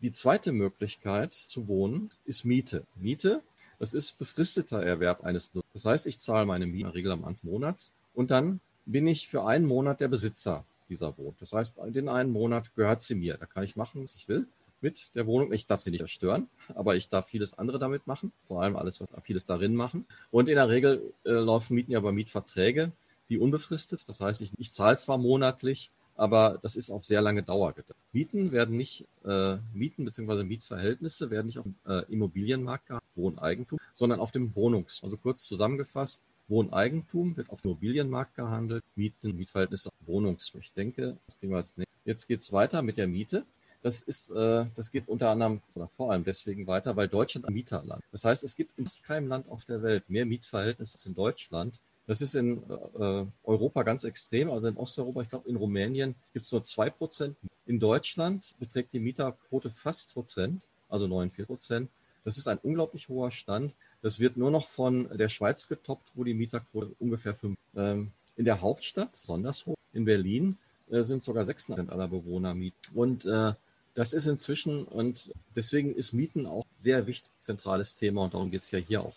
Die zweite Möglichkeit zu wohnen ist Miete. Miete, das ist befristeter Erwerb eines Nutzers. Das heißt, ich zahle meine Miete in der Regel am Anfang Monats und dann bin ich für einen Monat der Besitzer dieser Wohnung. Das heißt, den einen Monat gehört sie mir. Da kann ich machen, was ich will mit der Wohnung. Ich darf sie nicht zerstören, aber ich darf vieles andere damit machen, vor allem alles, was vieles darin machen. Und in der Regel äh, laufen Mieten ja bei Mietverträge, die unbefristet. Das heißt, ich, ich zahle zwar monatlich, aber das ist auf sehr lange Dauer gedacht. Mieten werden nicht, äh, Mieten bzw. Mietverhältnisse werden nicht auf dem äh, Immobilienmarkt gehandelt, Wohneigentum, sondern auf dem Wohnungs. Also kurz zusammengefasst, Wohneigentum wird auf dem Immobilienmarkt gehandelt, Mieten, Mietverhältnisse, Wohnungs. Ich denke, das kriegen wir als nächstes. Jetzt geht's weiter mit der Miete. Das ist, äh, das geht unter anderem oder vor allem deswegen weiter, weil Deutschland ein Mieterland. Das heißt, es gibt in keinem Land auf der Welt mehr Mietverhältnisse als in Deutschland. Das ist in äh, Europa ganz extrem. Also in Osteuropa, ich glaube in Rumänien gibt es nur zwei Prozent. In Deutschland beträgt die Mieterquote fast Prozent, also 49 Prozent. Das ist ein unglaublich hoher Stand. Das wird nur noch von der Schweiz getoppt, wo die Mieterquote ungefähr fünf. Ähm, in der Hauptstadt, Sondershof, in Berlin, äh, sind sogar 6 Prozent aller Bewohner Miet. Und äh, das ist inzwischen und deswegen ist Mieten auch sehr wichtig, zentrales Thema und darum geht es ja hier auch.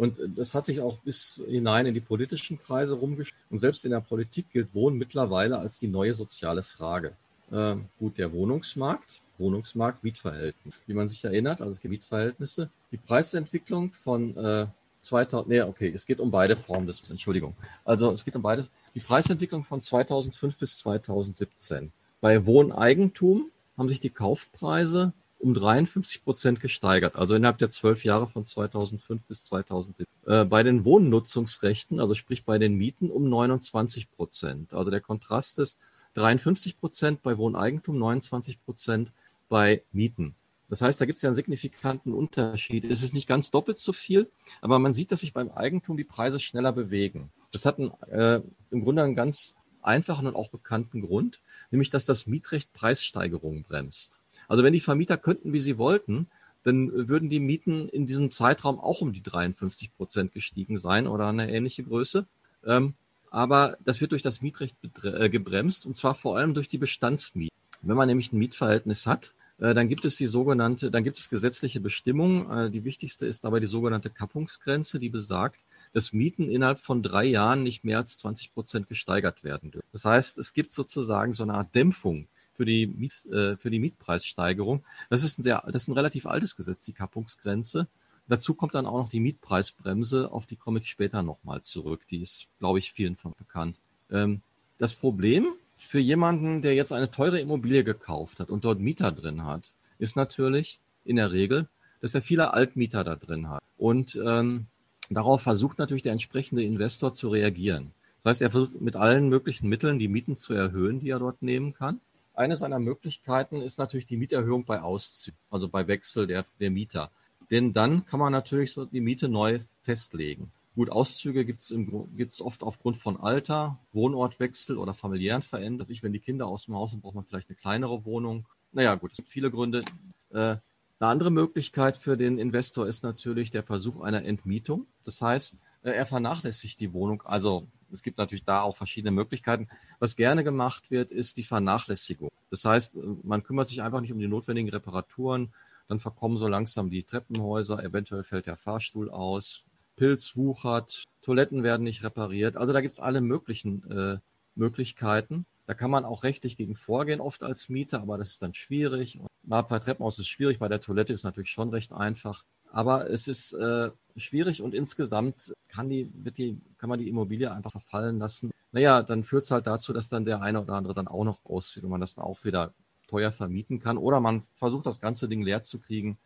Und das hat sich auch bis hinein in die politischen Kreise rumgeschickt. Und selbst in der Politik gilt Wohnen mittlerweile als die neue soziale Frage. Äh, gut, der Wohnungsmarkt, Wohnungsmarkt, Mietverhältnis. Wie man sich erinnert, also es gibt Mietverhältnisse. Die Preisentwicklung von äh, 2000, nee, okay, es geht um beide Formen des, Entschuldigung. Also es geht um beide, die Preisentwicklung von 2005 bis 2017. Bei Wohneigentum haben sich die Kaufpreise um 53 Prozent gesteigert, also innerhalb der zwölf Jahre von 2005 bis 2007. Äh, bei den Wohnnutzungsrechten, also sprich bei den Mieten, um 29 Prozent. Also der Kontrast ist 53 Prozent bei Wohneigentum, 29 Prozent bei Mieten. Das heißt, da gibt es ja einen signifikanten Unterschied. Es ist nicht ganz doppelt so viel, aber man sieht, dass sich beim Eigentum die Preise schneller bewegen. Das hat ein, äh, im Grunde einen ganz einfachen und auch bekannten Grund, nämlich dass das Mietrecht Preissteigerungen bremst. Also wenn die Vermieter könnten, wie sie wollten, dann würden die Mieten in diesem Zeitraum auch um die 53 Prozent gestiegen sein oder eine ähnliche Größe. Ähm, aber das wird durch das Mietrecht äh, gebremst und zwar vor allem durch die Bestandsmieten. Wenn man nämlich ein Mietverhältnis hat, äh, dann gibt es die sogenannte, dann gibt es gesetzliche Bestimmungen. Äh, die wichtigste ist dabei die sogenannte Kappungsgrenze, die besagt, dass Mieten innerhalb von drei Jahren nicht mehr als 20 Prozent gesteigert werden dürfen. Das heißt, es gibt sozusagen so eine Art Dämpfung für die, Miet, äh, für die Mietpreissteigerung. Das ist ein sehr, das ist ein relativ altes Gesetz, die Kappungsgrenze. Dazu kommt dann auch noch die Mietpreisbremse, auf die komme ich später nochmal zurück. Die ist, glaube ich, vielen von bekannt. Ähm, das Problem für jemanden, der jetzt eine teure Immobilie gekauft hat und dort Mieter drin hat, ist natürlich in der Regel, dass er viele Altmieter da drin hat. Und ähm, Darauf versucht natürlich der entsprechende Investor zu reagieren. Das heißt, er versucht mit allen möglichen Mitteln die Mieten zu erhöhen, die er dort nehmen kann. Eine seiner Möglichkeiten ist natürlich die Mieterhöhung bei Auszügen, also bei Wechsel der, der Mieter. Denn dann kann man natürlich so die Miete neu festlegen. Gut, Auszüge gibt es oft aufgrund von Alter, Wohnortwechsel oder familiären Veränderungen. Also ich, wenn die Kinder aus dem Haus sind, braucht man vielleicht eine kleinere Wohnung. Naja, gut, es gibt viele Gründe. Äh, eine andere Möglichkeit für den Investor ist natürlich der Versuch einer Entmietung. Das heißt, äh, er vernachlässigt die Wohnung. Also es gibt natürlich da auch verschiedene Möglichkeiten. Was gerne gemacht wird, ist die Vernachlässigung. Das heißt, äh, man kümmert sich einfach nicht um die notwendigen Reparaturen. Dann verkommen so langsam die Treppenhäuser. Eventuell fällt der Fahrstuhl aus. Pilz wuchert. Toiletten werden nicht repariert. Also da gibt es alle möglichen äh, Möglichkeiten. Da kann man auch rechtlich gegen vorgehen, oft als Mieter, aber das ist dann schwierig. Und bei Treppenhaus ist schwierig, bei der Toilette ist natürlich schon recht einfach. Aber es ist äh, schwierig und insgesamt kann, die, wird die, kann man die Immobilie einfach verfallen lassen. Naja, dann führt es halt dazu, dass dann der eine oder andere dann auch noch auszieht und man das dann auch wieder teuer vermieten kann. Oder man versucht das ganze Ding leer zu kriegen.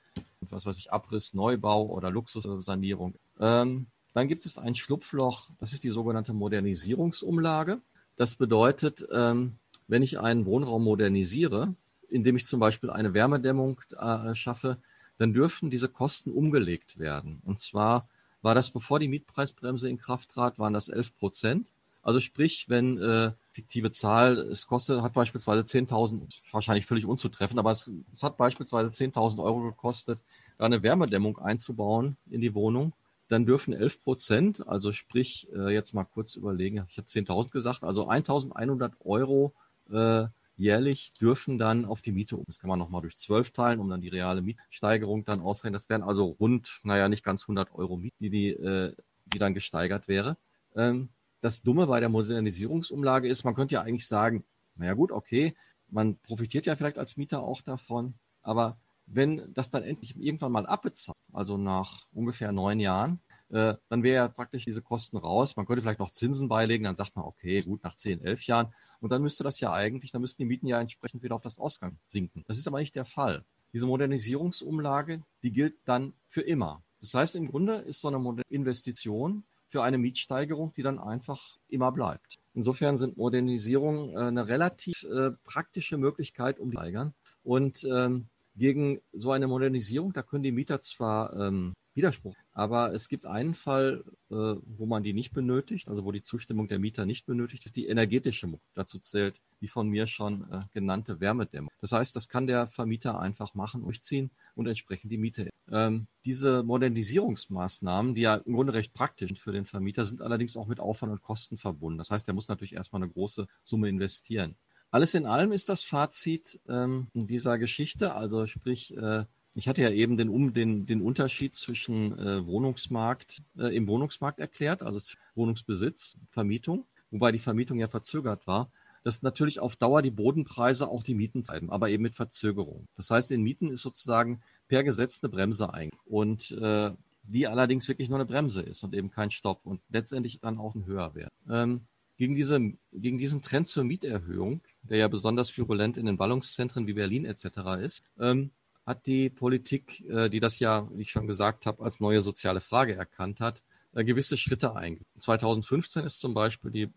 Was weiß ich, Abriss, Neubau oder Luxussanierung. Ähm, dann gibt es ein Schlupfloch, das ist die sogenannte Modernisierungsumlage. Das bedeutet, ähm, wenn ich einen Wohnraum modernisiere, indem ich zum Beispiel eine Wärmedämmung äh, schaffe, dann dürfen diese Kosten umgelegt werden. Und zwar war das, bevor die Mietpreisbremse in Kraft trat, waren das 11 Prozent. Also sprich, wenn äh, fiktive Zahl, es kostet, hat beispielsweise 10.000, wahrscheinlich völlig unzutreffend, aber es, es hat beispielsweise 10.000 Euro gekostet, da eine Wärmedämmung einzubauen in die Wohnung, dann dürfen 11 Prozent, also sprich, äh, jetzt mal kurz überlegen, ich habe 10.000 gesagt, also 1.100 Euro äh, jährlich dürfen dann auf die Miete um. Das kann man nochmal durch zwölf teilen, um dann die reale Mietsteigerung dann auszurechnen. Das wären also rund, naja, nicht ganz 100 Euro Miet, die, die, äh, die dann gesteigert wäre. Ähm, das Dumme bei der Modernisierungsumlage ist, man könnte ja eigentlich sagen, naja gut, okay, man profitiert ja vielleicht als Mieter auch davon, aber wenn das dann endlich irgendwann mal abbezahlt, also nach ungefähr neun Jahren, äh, dann wäre ja praktisch diese Kosten raus. Man könnte vielleicht noch Zinsen beilegen, dann sagt man, okay, gut, nach zehn, elf Jahren. Und dann müsste das ja eigentlich, dann müssten die Mieten ja entsprechend wieder auf das Ausgang sinken. Das ist aber nicht der Fall. Diese Modernisierungsumlage, die gilt dann für immer. Das heißt, im Grunde ist so eine Investition für eine Mietsteigerung, die dann einfach immer bleibt. Insofern sind Modernisierungen äh, eine relativ äh, praktische Möglichkeit, um die steigern. Und ähm, gegen so eine Modernisierung, da können die Mieter zwar ähm, Widerspruch. Aber es gibt einen Fall, äh, wo man die nicht benötigt, also wo die Zustimmung der Mieter nicht benötigt, ist die energetische Muck. Dazu zählt die von mir schon äh, genannte Wärmedämmung. Das heißt, das kann der Vermieter einfach machen, durchziehen und entsprechend die Miete. Ähm, diese Modernisierungsmaßnahmen, die ja im Grunde recht praktisch sind für den Vermieter, sind allerdings auch mit Aufwand und Kosten verbunden. Das heißt, er muss natürlich erstmal eine große Summe investieren. Alles in allem ist das Fazit ähm, dieser Geschichte, also sprich, äh, ich hatte ja eben den, um, den, den Unterschied zwischen äh, Wohnungsmarkt, äh, im Wohnungsmarkt erklärt, also Wohnungsbesitz, Vermietung, wobei die Vermietung ja verzögert war, dass natürlich auf Dauer die Bodenpreise auch die Mieten treiben, aber eben mit Verzögerung. Das heißt, in Mieten ist sozusagen per Gesetz eine Bremse ein und äh, die allerdings wirklich nur eine Bremse ist und eben kein Stopp und letztendlich dann auch ein Höherwert. Ähm, gegen, diese, gegen diesen Trend zur Mieterhöhung, der ja besonders virulent in den Ballungszentren wie Berlin etc. ist, ähm, hat die Politik, äh, die das ja, wie ich schon gesagt habe, als neue soziale Frage erkannt hat, äh, gewisse Schritte eingegangen. 2015 ist zum Beispiel die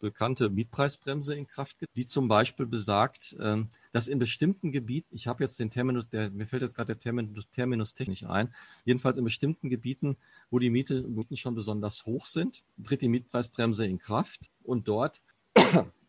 bekannte Mietpreisbremse in Kraft, die zum Beispiel besagt, ähm, dass in bestimmten Gebieten, ich habe jetzt den Terminus, der, mir fällt jetzt gerade der Terminus, Terminus technisch ein, jedenfalls in bestimmten Gebieten, wo die Miete, Mieten schon besonders hoch sind, tritt die Mietpreisbremse in Kraft und dort, (coughs)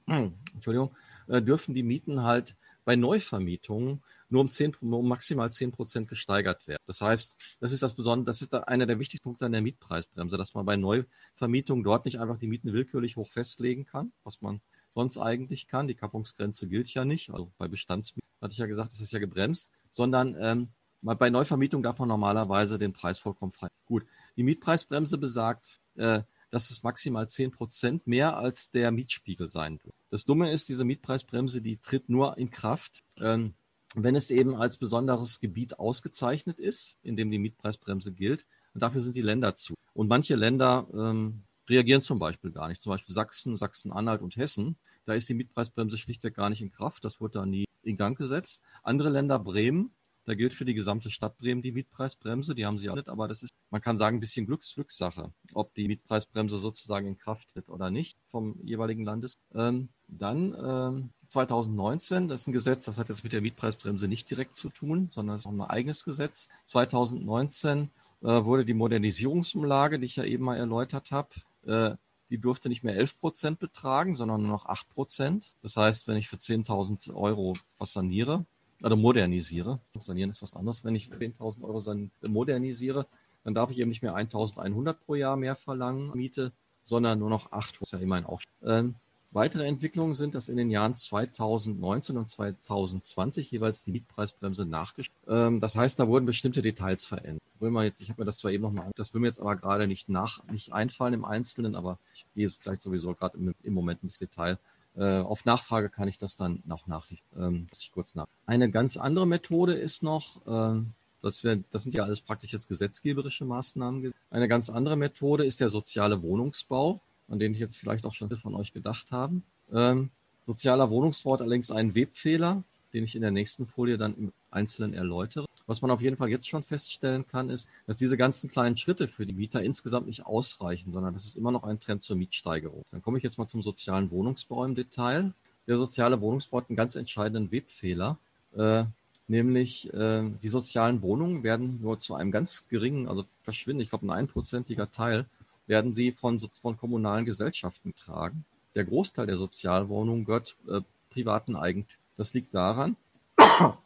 Entschuldigung, äh, dürfen die Mieten halt bei Neuvermietungen nur um, 10, um maximal 10 Prozent gesteigert werden. Das heißt, das ist das Besondere, das ist einer der wichtigsten Punkte an der Mietpreisbremse, dass man bei Neuvermietungen dort nicht einfach die Mieten willkürlich hoch festlegen kann, was man sonst eigentlich kann. Die Kappungsgrenze gilt ja nicht. Also bei Bestandsmieten hatte ich ja gesagt, das ist ja gebremst, sondern ähm, bei Neuvermietung darf man normalerweise den Preis vollkommen frei. Gut, die Mietpreisbremse besagt, äh, dass es maximal 10 Prozent mehr als der Mietspiegel sein wird. Das Dumme ist, diese Mietpreisbremse, die tritt nur in Kraft, ähm, wenn es eben als besonderes Gebiet ausgezeichnet ist, in dem die Mietpreisbremse gilt. Und dafür sind die Länder zu. Und manche Länder ähm, reagieren zum Beispiel gar nicht. Zum Beispiel Sachsen, Sachsen-Anhalt und Hessen. Da ist die Mietpreisbremse schlichtweg gar nicht in Kraft. Das wird da nie in Gang gesetzt. Andere Länder, Bremen, da gilt für die gesamte Stadt Bremen die Mietpreisbremse. Die haben sie auch nicht, aber das ist, man kann sagen, ein bisschen Glücks Glückssache, ob die Mietpreisbremse sozusagen in Kraft tritt oder nicht vom jeweiligen Landes. Ähm, dann ähm, 2019, das ist ein Gesetz, das hat jetzt mit der Mietpreisbremse nicht direkt zu tun, sondern es ist auch ein eigenes Gesetz. 2019 äh, wurde die Modernisierungsumlage, die ich ja eben mal erläutert habe, äh, die durfte nicht mehr 11 Prozent betragen, sondern nur noch 8 Prozent. Das heißt, wenn ich für 10.000 Euro was saniere, oder modernisiere, sanieren ist was anderes, wenn ich 10.000 Euro modernisiere, dann darf ich eben nicht mehr 1.100 pro Jahr mehr verlangen, Miete, sondern nur noch 8, was ja immerhin auch. Ähm, Weitere Entwicklungen sind, dass in den Jahren 2019 und 2020 jeweils die Mietpreisbremse nachgestellt. Ähm, das heißt, da wurden bestimmte Details verändert. Will man jetzt, ich habe mir das zwar eben nochmal, das will mir jetzt aber gerade nicht nach, nicht einfallen im Einzelnen, aber ich gehe vielleicht sowieso gerade im, im Moment ins Detail. Äh, auf Nachfrage kann ich das dann noch nachrichten. Ähm, ich kurz nach. Eine ganz andere Methode ist noch, ähm, das, wär, das sind ja alles praktisch jetzt gesetzgeberische Maßnahmen. Eine ganz andere Methode ist der soziale Wohnungsbau, an den ich jetzt vielleicht auch schon von euch gedacht haben. Ähm, sozialer Wohnungsbau hat allerdings einen Webfehler, den ich in der nächsten Folie dann im Einzelnen erläutere. Was man auf jeden Fall jetzt schon feststellen kann, ist, dass diese ganzen kleinen Schritte für die Mieter insgesamt nicht ausreichen, sondern das ist immer noch ein Trend zur Mietsteigerung. Dann komme ich jetzt mal zum sozialen Wohnungsbau im Detail. Der soziale Wohnungsbau hat einen ganz entscheidenden Webfehler, äh, nämlich äh, die sozialen Wohnungen werden nur zu einem ganz geringen, also verschwinden, ich glaube ein einprozentiger Teil, werden sie von, von kommunalen Gesellschaften getragen. Der Großteil der Sozialwohnungen gehört äh, privaten Eigentümern. Das liegt daran, (coughs)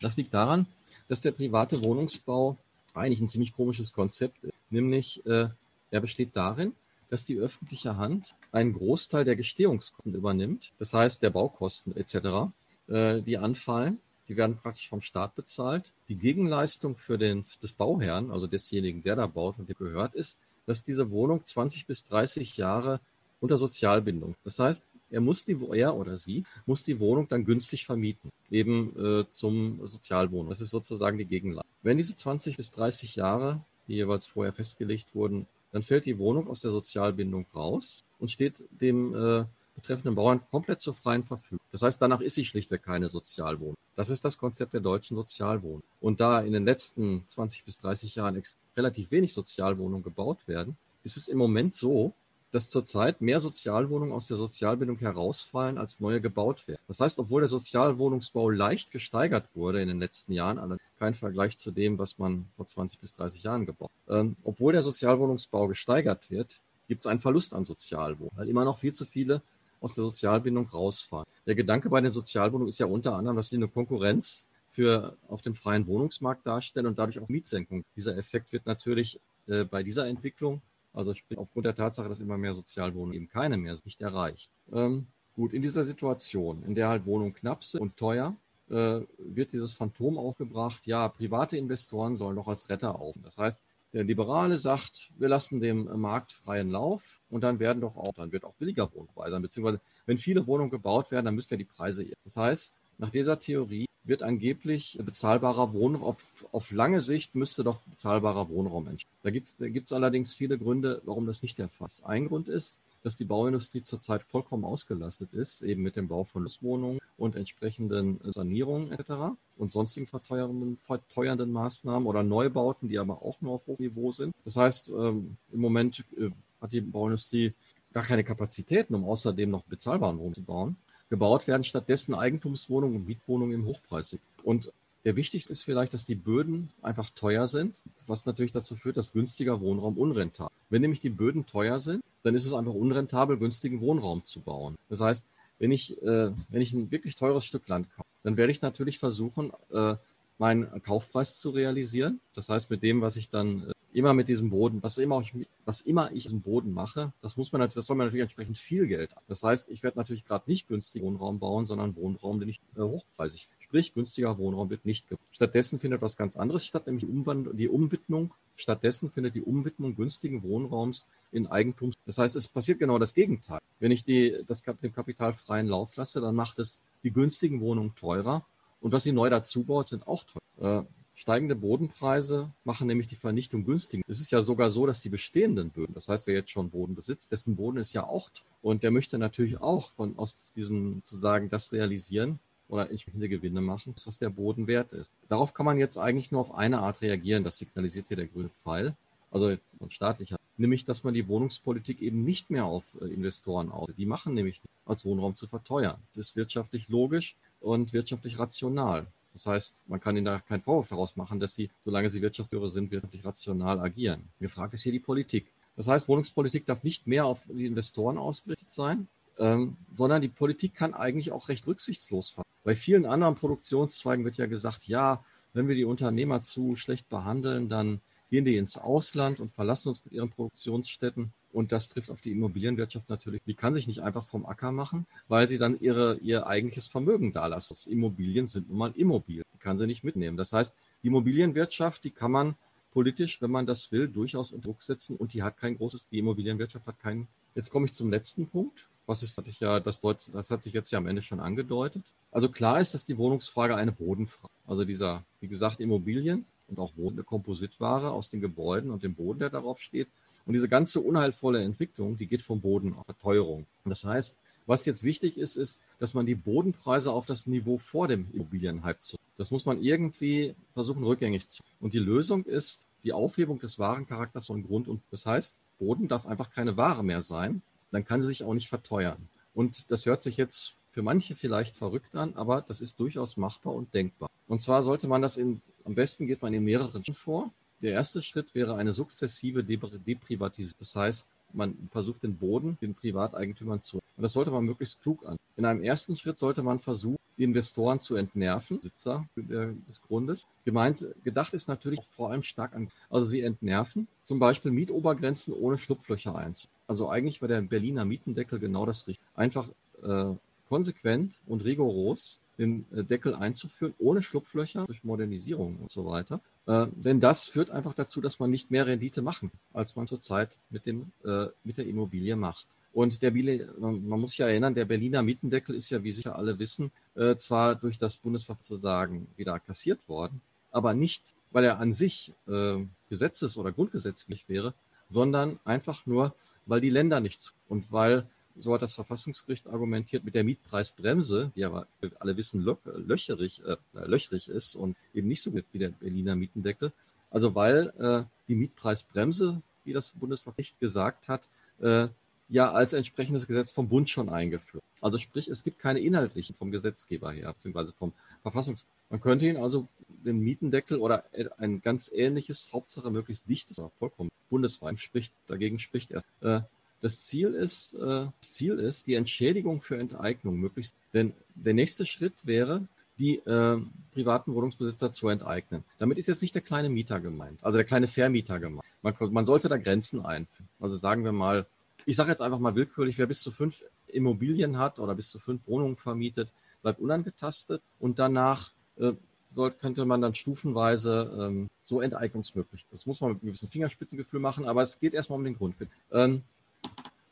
das liegt daran, dass der private Wohnungsbau eigentlich ein ziemlich komisches Konzept ist. Nämlich, äh, er besteht darin, dass die öffentliche Hand einen Großteil der Gestehungskosten übernimmt, das heißt der Baukosten etc., äh, die anfallen. Die werden praktisch vom Staat bezahlt. Die Gegenleistung für den, des Bauherrn, also desjenigen, der da baut und der gehört, ist, dass diese Wohnung 20 bis 30 Jahre unter Sozialbindung. Das heißt, er muss die, er oder sie muss die Wohnung dann günstig vermieten, eben äh, zum Sozialwohnung. Das ist sozusagen die Gegenlage. Wenn diese 20 bis 30 Jahre, die jeweils vorher festgelegt wurden, dann fällt die Wohnung aus der Sozialbindung raus und steht dem äh, betreffenden Bauern komplett zur freien Verfügung. Das heißt, danach ist sie schlichtweg keine Sozialwohnung. Das ist das Konzept der deutschen Sozialwohnung. Und da in den letzten 20 bis 30 Jahren relativ wenig Sozialwohnungen gebaut werden, ist es im Moment so, dass zurzeit mehr Sozialwohnungen aus der Sozialbindung herausfallen, als neue gebaut werden. Das heißt, obwohl der Sozialwohnungsbau leicht gesteigert wurde in den letzten Jahren, allerdings kein Vergleich zu dem, was man vor 20 bis 30 Jahren gebaut hat, ähm, obwohl der Sozialwohnungsbau gesteigert wird, gibt es einen Verlust an Sozialwohnungen, weil immer noch viel zu viele aus der Sozialbindung rausfallen. Der Gedanke bei den Sozialwohnungen ist ja unter anderem, dass sie eine Konkurrenz für auf dem freien Wohnungsmarkt darstellen und dadurch auch Mietsenkung. Dieser Effekt wird natürlich äh, bei dieser Entwicklung also sprich aufgrund der Tatsache, dass immer mehr Sozialwohnungen eben keine mehr nicht erreicht. Ähm, gut, in dieser Situation, in der halt Wohnungen knapp sind und teuer, äh, wird dieses Phantom aufgebracht, ja, private Investoren sollen doch als Retter auf. Das heißt, der Liberale sagt, wir lassen dem Markt freien Lauf und dann werden doch auch, dann wird auch billiger Wohnpreise sein, beziehungsweise wenn viele Wohnungen gebaut werden, dann müssen ja die Preise. Das heißt, nach dieser Theorie wird angeblich bezahlbarer Wohnraum, auf, auf lange Sicht müsste doch bezahlbarer Wohnraum entstehen. Da gibt es allerdings viele Gründe, warum das nicht der Fall ist. Ein Grund ist, dass die Bauindustrie zurzeit vollkommen ausgelastet ist, eben mit dem Bau von Lustwohnungen und entsprechenden Sanierungen etc. und sonstigen verteuernden, verteuernden Maßnahmen oder Neubauten, die aber auch nur auf hohem Niveau sind. Das heißt, ähm, im Moment äh, hat die Bauindustrie gar keine Kapazitäten, um außerdem noch bezahlbaren Wohnungen zu bauen. Gebaut werden stattdessen Eigentumswohnungen und Mietwohnungen im Hochpreissegment. Und der wichtigste ist vielleicht, dass die Böden einfach teuer sind, was natürlich dazu führt, dass günstiger Wohnraum unrentabel. Wenn nämlich die Böden teuer sind, dann ist es einfach unrentabel, günstigen Wohnraum zu bauen. Das heißt, wenn ich, äh, wenn ich ein wirklich teures Stück Land kaufe, dann werde ich natürlich versuchen, äh, meinen Kaufpreis zu realisieren. Das heißt, mit dem, was ich dann äh, immer mit diesem Boden, was immer ich, was immer ich diesem Boden mache, das muss man natürlich, das soll man natürlich entsprechend viel Geld. Haben. Das heißt, ich werde natürlich gerade nicht günstigen Wohnraum bauen, sondern Wohnraum, den ich äh, hochpreisig. Sprich, günstiger Wohnraum wird nicht gebaut. Stattdessen findet was ganz anderes statt, nämlich die, Umwand die Umwidmung. Stattdessen findet die Umwidmung günstigen Wohnraums in Eigentums. Das heißt, es passiert genau das Gegenteil. Wenn ich die, das, dem Kapital freien Lauf lasse, dann macht es die günstigen Wohnungen teurer und was sie neu dazu baut, sind auch teuer. Äh, Steigende Bodenpreise machen nämlich die Vernichtung günstig. Es ist ja sogar so, dass die bestehenden Böden, das heißt, wer jetzt schon Boden besitzt, dessen Boden ist ja auch und der möchte natürlich auch von aus diesem sozusagen das realisieren oder entsprechende Gewinne machen, was der Boden wert ist. Darauf kann man jetzt eigentlich nur auf eine Art reagieren. Das signalisiert hier der grüne Pfeil, also staatlicher, nämlich, dass man die Wohnungspolitik eben nicht mehr auf äh, Investoren aus. Die machen nämlich als Wohnraum zu verteuern. Das ist wirtschaftlich logisch und wirtschaftlich rational. Das heißt, man kann ihnen da keinen Vorwurf daraus machen, dass sie, solange sie Wirtschaftsführer sind, wirtschaftlich rational agieren. Gefragt ist hier die Politik. Das heißt, Wohnungspolitik darf nicht mehr auf die Investoren ausgerichtet sein, ähm, sondern die Politik kann eigentlich auch recht rücksichtslos fahren. Bei vielen anderen Produktionszweigen wird ja gesagt, ja, wenn wir die Unternehmer zu schlecht behandeln, dann gehen die ins Ausland und verlassen uns mit ihren Produktionsstätten. Und das trifft auf die Immobilienwirtschaft natürlich. Die kann sich nicht einfach vom Acker machen, weil sie dann ihre, ihr eigentliches Vermögen dalassen. Immobilien sind nun mal Immobilien. Die kann sie nicht mitnehmen. Das heißt, die Immobilienwirtschaft, die kann man politisch, wenn man das will, durchaus unter Druck setzen und die hat kein großes, die Immobilienwirtschaft hat keinen. Jetzt komme ich zum letzten Punkt. Was ist das ja, das, deut, das hat sich jetzt ja am Ende schon angedeutet. Also klar ist, dass die Wohnungsfrage eine Bodenfrage. Also dieser, wie gesagt, Immobilien und auch Wohn Kompositware aus den Gebäuden und dem Boden, der darauf steht. Und diese ganze unheilvolle Entwicklung, die geht vom Boden auf Verteuerung. Und das heißt, was jetzt wichtig ist, ist, dass man die Bodenpreise auf das Niveau vor dem Immobilienhype zu. Das muss man irgendwie versuchen rückgängig zu. Und die Lösung ist die Aufhebung des Warencharakters von Grund und das heißt, Boden darf einfach keine Ware mehr sein. Dann kann sie sich auch nicht verteuern. Und das hört sich jetzt für manche vielleicht verrückt an, aber das ist durchaus machbar und denkbar. Und zwar sollte man das in, am besten geht man in mehreren Schritten vor. Der erste Schritt wäre eine sukzessive Deprivatisierung. Das heißt, man versucht den Boden den Privateigentümern zu. Und das sollte man möglichst klug an. In einem ersten Schritt sollte man versuchen, die Investoren zu entnerven, Besitzer des Grundes. Gemeint, gedacht ist natürlich vor allem stark an, also sie entnerven, zum Beispiel Mietobergrenzen ohne Schlupflöcher einzu. Also eigentlich war der Berliner Mietendeckel genau das Richtige. Einfach äh, konsequent und rigoros den äh, Deckel einzuführen, ohne Schlupflöcher, durch Modernisierung und so weiter. Äh, denn das führt einfach dazu, dass man nicht mehr Rendite machen, als man zurzeit mit, dem, äh, mit der Immobilie macht. Und der man muss sich ja erinnern, der Berliner Mietendeckel ist ja, wie sicher alle wissen, äh, zwar durch das Bundesverfassungssagen wieder kassiert worden, aber nicht, weil er an sich äh, gesetzes- oder grundgesetzlich wäre, sondern einfach nur, weil die Länder nichts und weil so hat das Verfassungsgericht argumentiert, mit der Mietpreisbremse, die aber alle wissen lö löcherig, äh, löchrig ist und eben nicht so gut wie der Berliner Mietendeckel. Also weil äh, die Mietpreisbremse, wie das Bundesverfassungsgericht gesagt hat, äh, ja als entsprechendes Gesetz vom Bund schon eingeführt. Also sprich, es gibt keine inhaltlichen vom Gesetzgeber her, beziehungsweise vom Verfassungs. Man könnte ihn also den Mietendeckel oder ein ganz ähnliches, Hauptsache möglichst dichtes, aber vollkommen bundesweit spricht, dagegen spricht er. Äh, das Ziel ist, äh, das Ziel ist, die Entschädigung für Enteignung möglichst, denn der nächste Schritt wäre, die äh, privaten Wohnungsbesitzer zu enteignen. Damit ist jetzt nicht der kleine Mieter gemeint, also der kleine Vermieter gemeint. Man, man sollte da Grenzen einführen. Also sagen wir mal, ich sage jetzt einfach mal willkürlich, wer bis zu fünf Immobilien hat oder bis zu fünf Wohnungen vermietet, bleibt unangetastet und danach äh, soll, könnte man dann stufenweise ähm, so enteignungsmöglich. Das muss man mit einem gewissen Fingerspitzengefühl machen, aber es geht erstmal um den Grund. Ähm,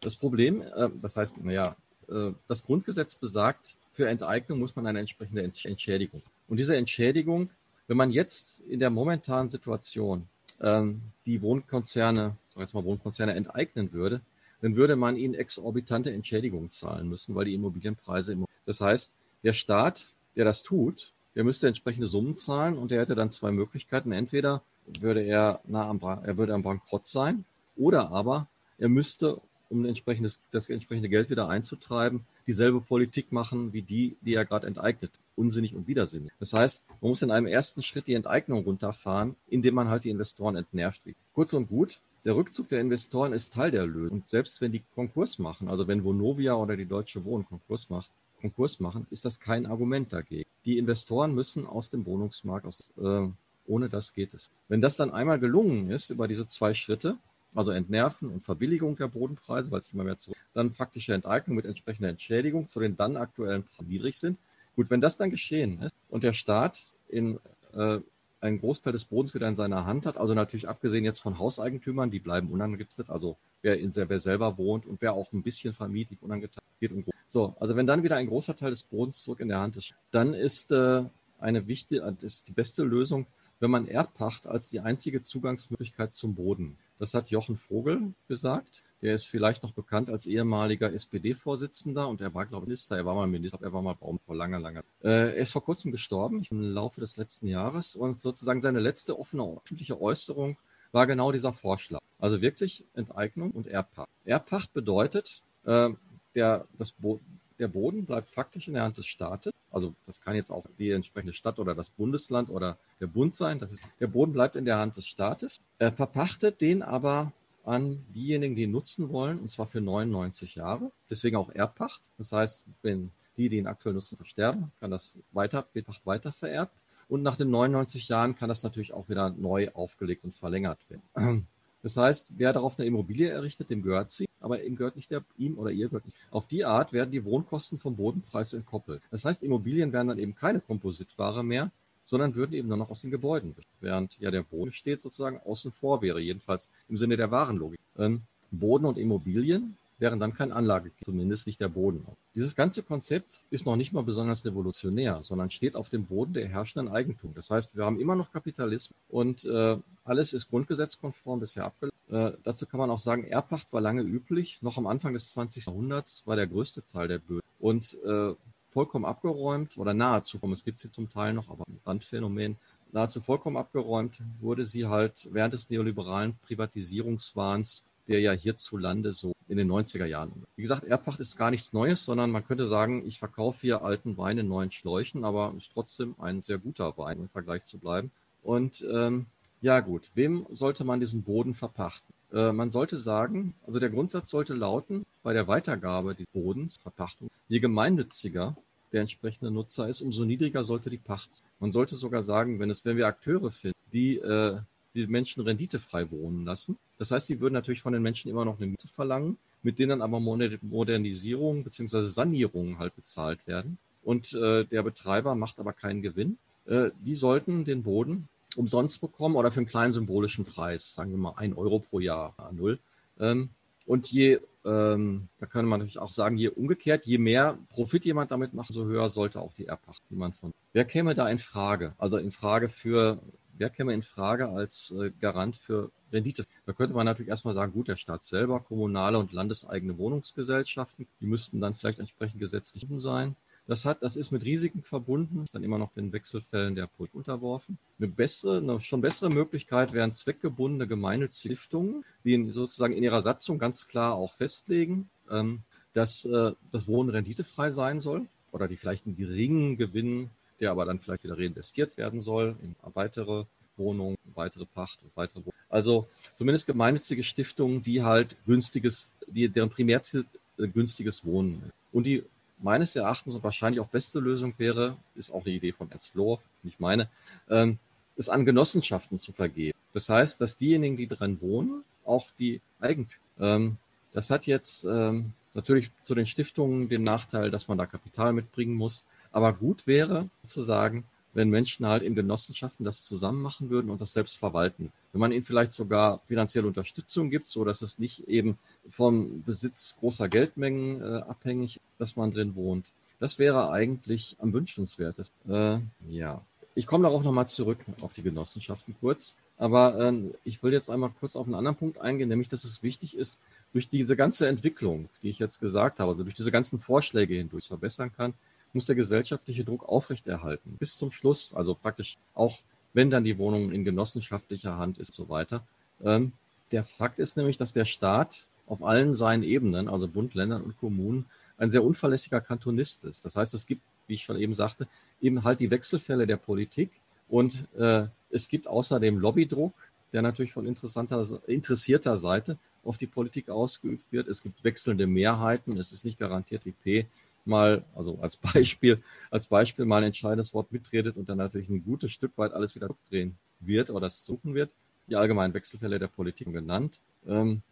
das Problem, äh, das heißt, naja, äh, das Grundgesetz besagt, für Enteignung muss man eine entsprechende Entschädigung. Und diese Entschädigung, wenn man jetzt in der momentanen Situation ähm, die Wohnkonzerne, jetzt mal Wohnkonzerne enteignen würde, dann würde man ihnen exorbitante Entschädigungen zahlen müssen, weil die Immobilienpreise immer. Das heißt, der Staat, der das tut, der müsste entsprechende Summen zahlen und der hätte dann zwei Möglichkeiten. Entweder würde er nah am, er würde am Bankrott sein oder aber er müsste um entsprechendes, das entsprechende Geld wieder einzutreiben, dieselbe Politik machen wie die, die er gerade enteignet. Unsinnig und widersinnig. Das heißt, man muss in einem ersten Schritt die Enteignung runterfahren, indem man halt die Investoren entnervt. Kurz und gut, der Rückzug der Investoren ist Teil der Lösung. Und selbst wenn die Konkurs machen, also wenn Vonovia oder die Deutsche Wohnen Konkurs macht, Konkurs machen, ist das kein Argument dagegen. Die Investoren müssen aus dem Wohnungsmarkt, aus, äh, ohne das geht es. Wenn das dann einmal gelungen ist über diese zwei Schritte, also Entnerven und Verbilligung der Bodenpreise, weil sich immer mehr zurück, dann faktische Enteignung mit entsprechender Entschädigung zu den dann aktuellen Preisen niedrig sind. Gut, wenn das dann geschehen ist und der Staat in äh, einen Großteil des Bodens wieder in seiner Hand hat, also natürlich abgesehen jetzt von Hauseigentümern, die bleiben unangetastet, also wer, in, wer selber wohnt und wer auch ein bisschen vermietet, unangetastet geht. Und so, also wenn dann wieder ein großer Teil des Bodens zurück in der Hand ist, dann ist äh, eine wichtige, ist die beste Lösung, wenn man Erdpacht als die einzige Zugangsmöglichkeit zum Boden das hat Jochen Vogel gesagt. Der ist vielleicht noch bekannt als ehemaliger SPD-Vorsitzender und er war, glaube ich, Minister. Er war mal Minister, er war mal Baum vor langer, langer. Äh, er ist vor kurzem gestorben, im Laufe des letzten Jahres. Und sozusagen seine letzte offene öffentliche Äußerung war genau dieser Vorschlag. Also wirklich Enteignung und Erbpacht. Erbpacht bedeutet, äh, der, das Bo der Boden bleibt faktisch in der Hand des Staates. Also das kann jetzt auch die entsprechende Stadt oder das Bundesland oder der Bund sein. Das ist, der Boden bleibt in der Hand des Staates. Er verpachtet den aber an diejenigen, die ihn nutzen wollen, und zwar für 99 Jahre. Deswegen auch Erbpacht. Das heißt, wenn die, die ihn aktuell nutzen, versterben, kann das weiter, wird weiter vererbt. Und nach den 99 Jahren kann das natürlich auch wieder neu aufgelegt und verlängert werden. (clears throat) Das heißt, wer darauf eine Immobilie errichtet, dem gehört sie, aber ihm gehört nicht der, ihm oder ihr gehört nicht. Auf die Art werden die Wohnkosten vom Bodenpreis entkoppelt. Das heißt, Immobilien werden dann eben keine Kompositware mehr, sondern würden eben nur noch aus den Gebäuden. Während ja der Boden steht sozusagen außen vor wäre, jedenfalls im Sinne der Warenlogik. Ähm, Boden und Immobilien wären dann kein Anlage, zumindest nicht der Boden. Dieses ganze Konzept ist noch nicht mal besonders revolutionär, sondern steht auf dem Boden der herrschenden Eigentum. Das heißt, wir haben immer noch Kapitalismus und äh, alles ist grundgesetzkonform bisher abgelaufen. Äh, dazu kann man auch sagen, Erbpacht war lange üblich. Noch am Anfang des 20. Jahrhunderts war der größte Teil der Böden. Und äh, vollkommen abgeräumt oder nahezu, es gibt sie zum Teil noch, aber ein Randphänomen, nahezu vollkommen abgeräumt wurde sie halt während des neoliberalen Privatisierungswahns, der ja hierzulande so in den 90er Jahren. Wie gesagt, Erbpacht ist gar nichts Neues, sondern man könnte sagen, ich verkaufe hier alten Wein in neuen Schläuchen, aber ist trotzdem ein sehr guter Wein im Vergleich zu bleiben. Und ähm, ja gut, wem sollte man diesen Boden verpachten? Äh, man sollte sagen, also der Grundsatz sollte lauten, bei der Weitergabe des Bodens, Verpachtung, je gemeinnütziger der entsprechende Nutzer ist, umso niedriger sollte die Pacht sein. Man sollte sogar sagen, wenn es, wenn wir Akteure finden, die äh, die Menschen renditefrei wohnen lassen. Das heißt, die würden natürlich von den Menschen immer noch eine Miete verlangen, mit denen aber Modernisierung bzw. Sanierungen halt bezahlt werden. Und äh, der Betreiber macht aber keinen Gewinn. Äh, die sollten den Boden umsonst bekommen oder für einen kleinen symbolischen Preis, sagen wir mal ein Euro pro Jahr, null. Ähm, und je, ähm, da kann man natürlich auch sagen, je umgekehrt, je mehr Profit jemand damit macht, so höher sollte auch die Erbpacht, die man von. Wer käme da in Frage? Also in Frage für, wer käme in Frage als äh, Garant für Rendite? Da könnte man natürlich erstmal sagen, gut, der Staat selber, kommunale und landeseigene Wohnungsgesellschaften, die müssten dann vielleicht entsprechend gesetzlich sein. Das hat, das ist mit Risiken verbunden, dann immer noch den Wechselfällen der Politik unterworfen. Eine bessere, eine schon bessere Möglichkeit wären zweckgebundene gemeinnützige Stiftungen, die in, sozusagen in ihrer Satzung ganz klar auch festlegen, ähm, dass äh, das Wohnen renditefrei sein soll oder die vielleicht einen geringen Gewinn, der aber dann vielleicht wieder reinvestiert werden soll in weitere Wohnungen, weitere Pacht und weitere Wohnungen. Also zumindest gemeinnützige Stiftungen, die halt günstiges, die, deren Primärziel äh, günstiges Wohnen ist. Und die meines Erachtens und wahrscheinlich auch beste Lösung wäre, ist auch eine Idee von Ernst Lohr, nicht meine, ähm, es an Genossenschaften zu vergeben. Das heißt, dass diejenigen, die dran wohnen, auch die Eigentümer. Ähm, das hat jetzt ähm, natürlich zu den Stiftungen den Nachteil, dass man da Kapital mitbringen muss. Aber gut wäre zu sagen, wenn Menschen halt in Genossenschaften das zusammen machen würden und das selbst verwalten. Wenn man ihnen vielleicht sogar finanzielle Unterstützung gibt, so dass es nicht eben vom Besitz großer Geldmengen äh, abhängig, dass man drin wohnt. Das wäre eigentlich am wünschenswertesten. Äh, ja, ich komme darauf nochmal zurück auf die Genossenschaften kurz. Aber äh, ich will jetzt einmal kurz auf einen anderen Punkt eingehen, nämlich, dass es wichtig ist, durch diese ganze Entwicklung, die ich jetzt gesagt habe, also durch diese ganzen Vorschläge hindurch verbessern kann, muss der gesellschaftliche Druck aufrechterhalten. Bis zum Schluss, also praktisch auch wenn dann die Wohnung in genossenschaftlicher Hand ist, so weiter. Ähm, der Fakt ist nämlich, dass der Staat auf allen seinen Ebenen, also Bund, Ländern und Kommunen, ein sehr unverlässiger Kantonist ist. Das heißt, es gibt, wie ich schon eben sagte, eben halt die Wechselfälle der Politik und äh, es gibt außerdem Lobbydruck, der natürlich von interessanter, interessierter Seite auf die Politik ausgeübt wird. Es gibt wechselnde Mehrheiten. Es ist nicht garantiert, wie P mal, also als Beispiel, als Beispiel mal ein entscheidendes Wort mitredet und dann natürlich ein gutes Stück weit alles wieder drehen wird oder es suchen wird. Die allgemeinen Wechselfälle der Politik genannt. Ähm,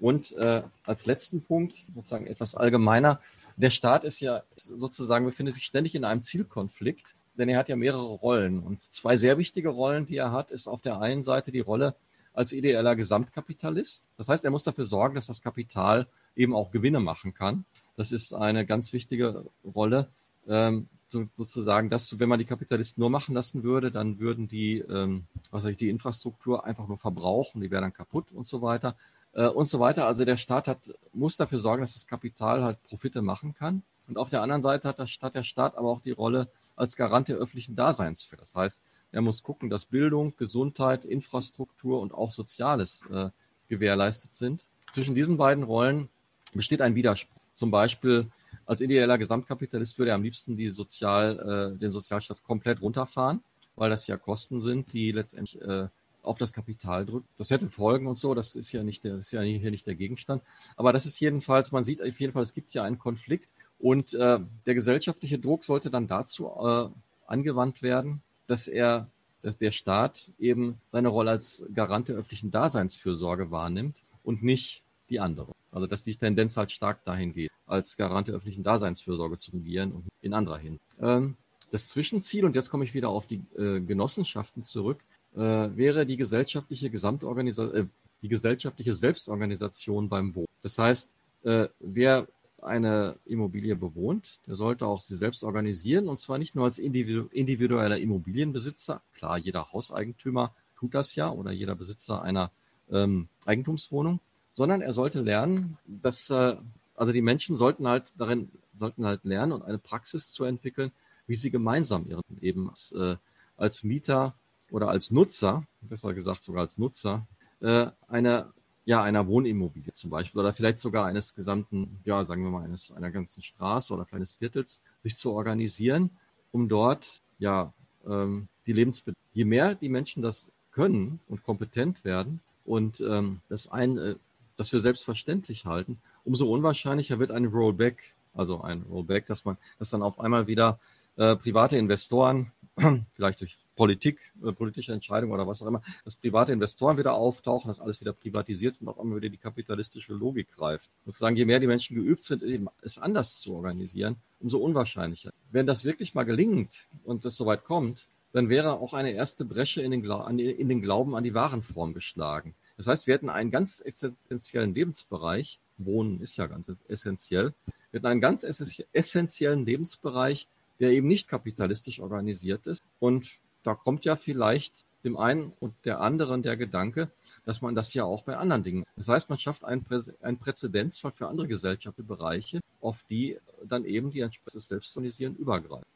und äh, als letzten Punkt, sozusagen etwas allgemeiner, der Staat ist ja sozusagen, befindet sich ständig in einem Zielkonflikt, denn er hat ja mehrere Rollen. Und zwei sehr wichtige Rollen, die er hat, ist auf der einen Seite die Rolle als ideeller Gesamtkapitalist. Das heißt, er muss dafür sorgen, dass das Kapital eben auch Gewinne machen kann. Das ist eine ganz wichtige Rolle. Ähm, so, sozusagen, dass wenn man die Kapitalisten nur machen lassen würde, dann würden die, ähm, was weiß ich, die Infrastruktur einfach nur verbrauchen, die wäre dann kaputt und so weiter äh, und so weiter. Also der Staat hat, muss dafür sorgen, dass das Kapital halt Profite machen kann. Und auf der anderen Seite hat der Staat, der Staat aber auch die Rolle als Garant der öffentlichen Daseinsführung. Das heißt, er muss gucken, dass Bildung, Gesundheit, Infrastruktur und auch Soziales äh, gewährleistet sind. Zwischen diesen beiden Rollen besteht ein Widerspruch. Zum Beispiel als ideeller Gesamtkapitalist würde er am liebsten die Sozial, äh, den Sozialstaat komplett runterfahren, weil das ja Kosten sind, die letztendlich äh, auf das Kapital drückt. Das hätte Folgen und so, das ist ja nicht der, ist ja hier nicht der Gegenstand. Aber das ist jedenfalls, man sieht auf jeden Fall, es gibt ja einen Konflikt und äh, der gesellschaftliche Druck sollte dann dazu äh, angewandt werden, dass er, dass der Staat eben seine Rolle als Garant der öffentlichen Daseinsfürsorge wahrnimmt und nicht die andere. Also dass die Tendenz halt stark dahin geht, als Garant der öffentlichen Daseinsfürsorge zu fungieren und in anderer Hinsicht. Ähm, das Zwischenziel, und jetzt komme ich wieder auf die äh, Genossenschaften zurück, äh, wäre die gesellschaftliche Gesamtorganisation, äh, die gesellschaftliche Selbstorganisation beim Wohnen. Das heißt, äh, wer eine Immobilie bewohnt, der sollte auch sie selbst organisieren und zwar nicht nur als individueller Immobilienbesitzer. Klar, jeder Hauseigentümer tut das ja oder jeder Besitzer einer ähm, Eigentumswohnung, sondern er sollte lernen, dass äh, also die Menschen sollten halt darin sollten halt lernen und eine Praxis zu entwickeln, wie sie gemeinsam ihren eben als, äh, als Mieter oder als Nutzer, besser gesagt sogar als Nutzer, äh, eine ja, einer Wohnimmobilie zum Beispiel oder vielleicht sogar eines gesamten, ja, sagen wir mal, eines, einer ganzen Straße oder kleines Viertels, sich zu organisieren, um dort, ja, ähm, die Lebensbedingungen. Je mehr die Menschen das können und kompetent werden und ähm, das ein, äh, das für selbstverständlich halten, umso unwahrscheinlicher wird ein Rollback, also ein Rollback, dass man, dass dann auf einmal wieder äh, private Investoren, (clears throat) vielleicht durch Politik, äh, politische Entscheidungen oder was auch immer, dass private Investoren wieder auftauchen, dass alles wieder privatisiert und auf einmal wieder die kapitalistische Logik greift. Sozusagen, je mehr die Menschen geübt sind, eben es anders zu organisieren, umso unwahrscheinlicher. Wenn das wirklich mal gelingt und es soweit kommt, dann wäre auch eine erste Bresche in den, in den Glauben an die Warenform geschlagen. Das heißt, wir hätten einen ganz essentiellen Lebensbereich, Wohnen ist ja ganz essentiell, wir hätten einen ganz essentiellen Lebensbereich, der eben nicht kapitalistisch organisiert ist und da kommt ja vielleicht dem einen und der anderen der Gedanke, dass man das ja auch bei anderen Dingen. Das heißt, man schafft einen, Prä einen Präzedenzfall für andere gesellschaftliche Bereiche, auf die dann eben die entsprechende Selbstorganisieren übergreifen.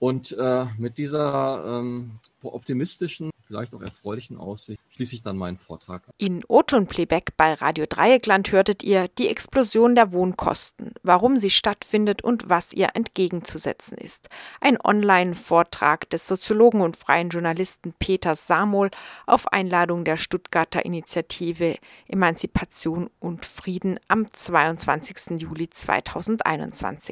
Und äh, mit dieser ähm, optimistischen vielleicht auch erfreulichen Aussicht schließe ich dann meinen Vortrag ab. In Oton Playback bei Radio Dreieckland hörtet ihr die Explosion der Wohnkosten, warum sie stattfindet und was ihr entgegenzusetzen ist. Ein Online-Vortrag des Soziologen und freien Journalisten Peter Samol auf Einladung der Stuttgarter Initiative Emanzipation und Frieden am 22. Juli 2021.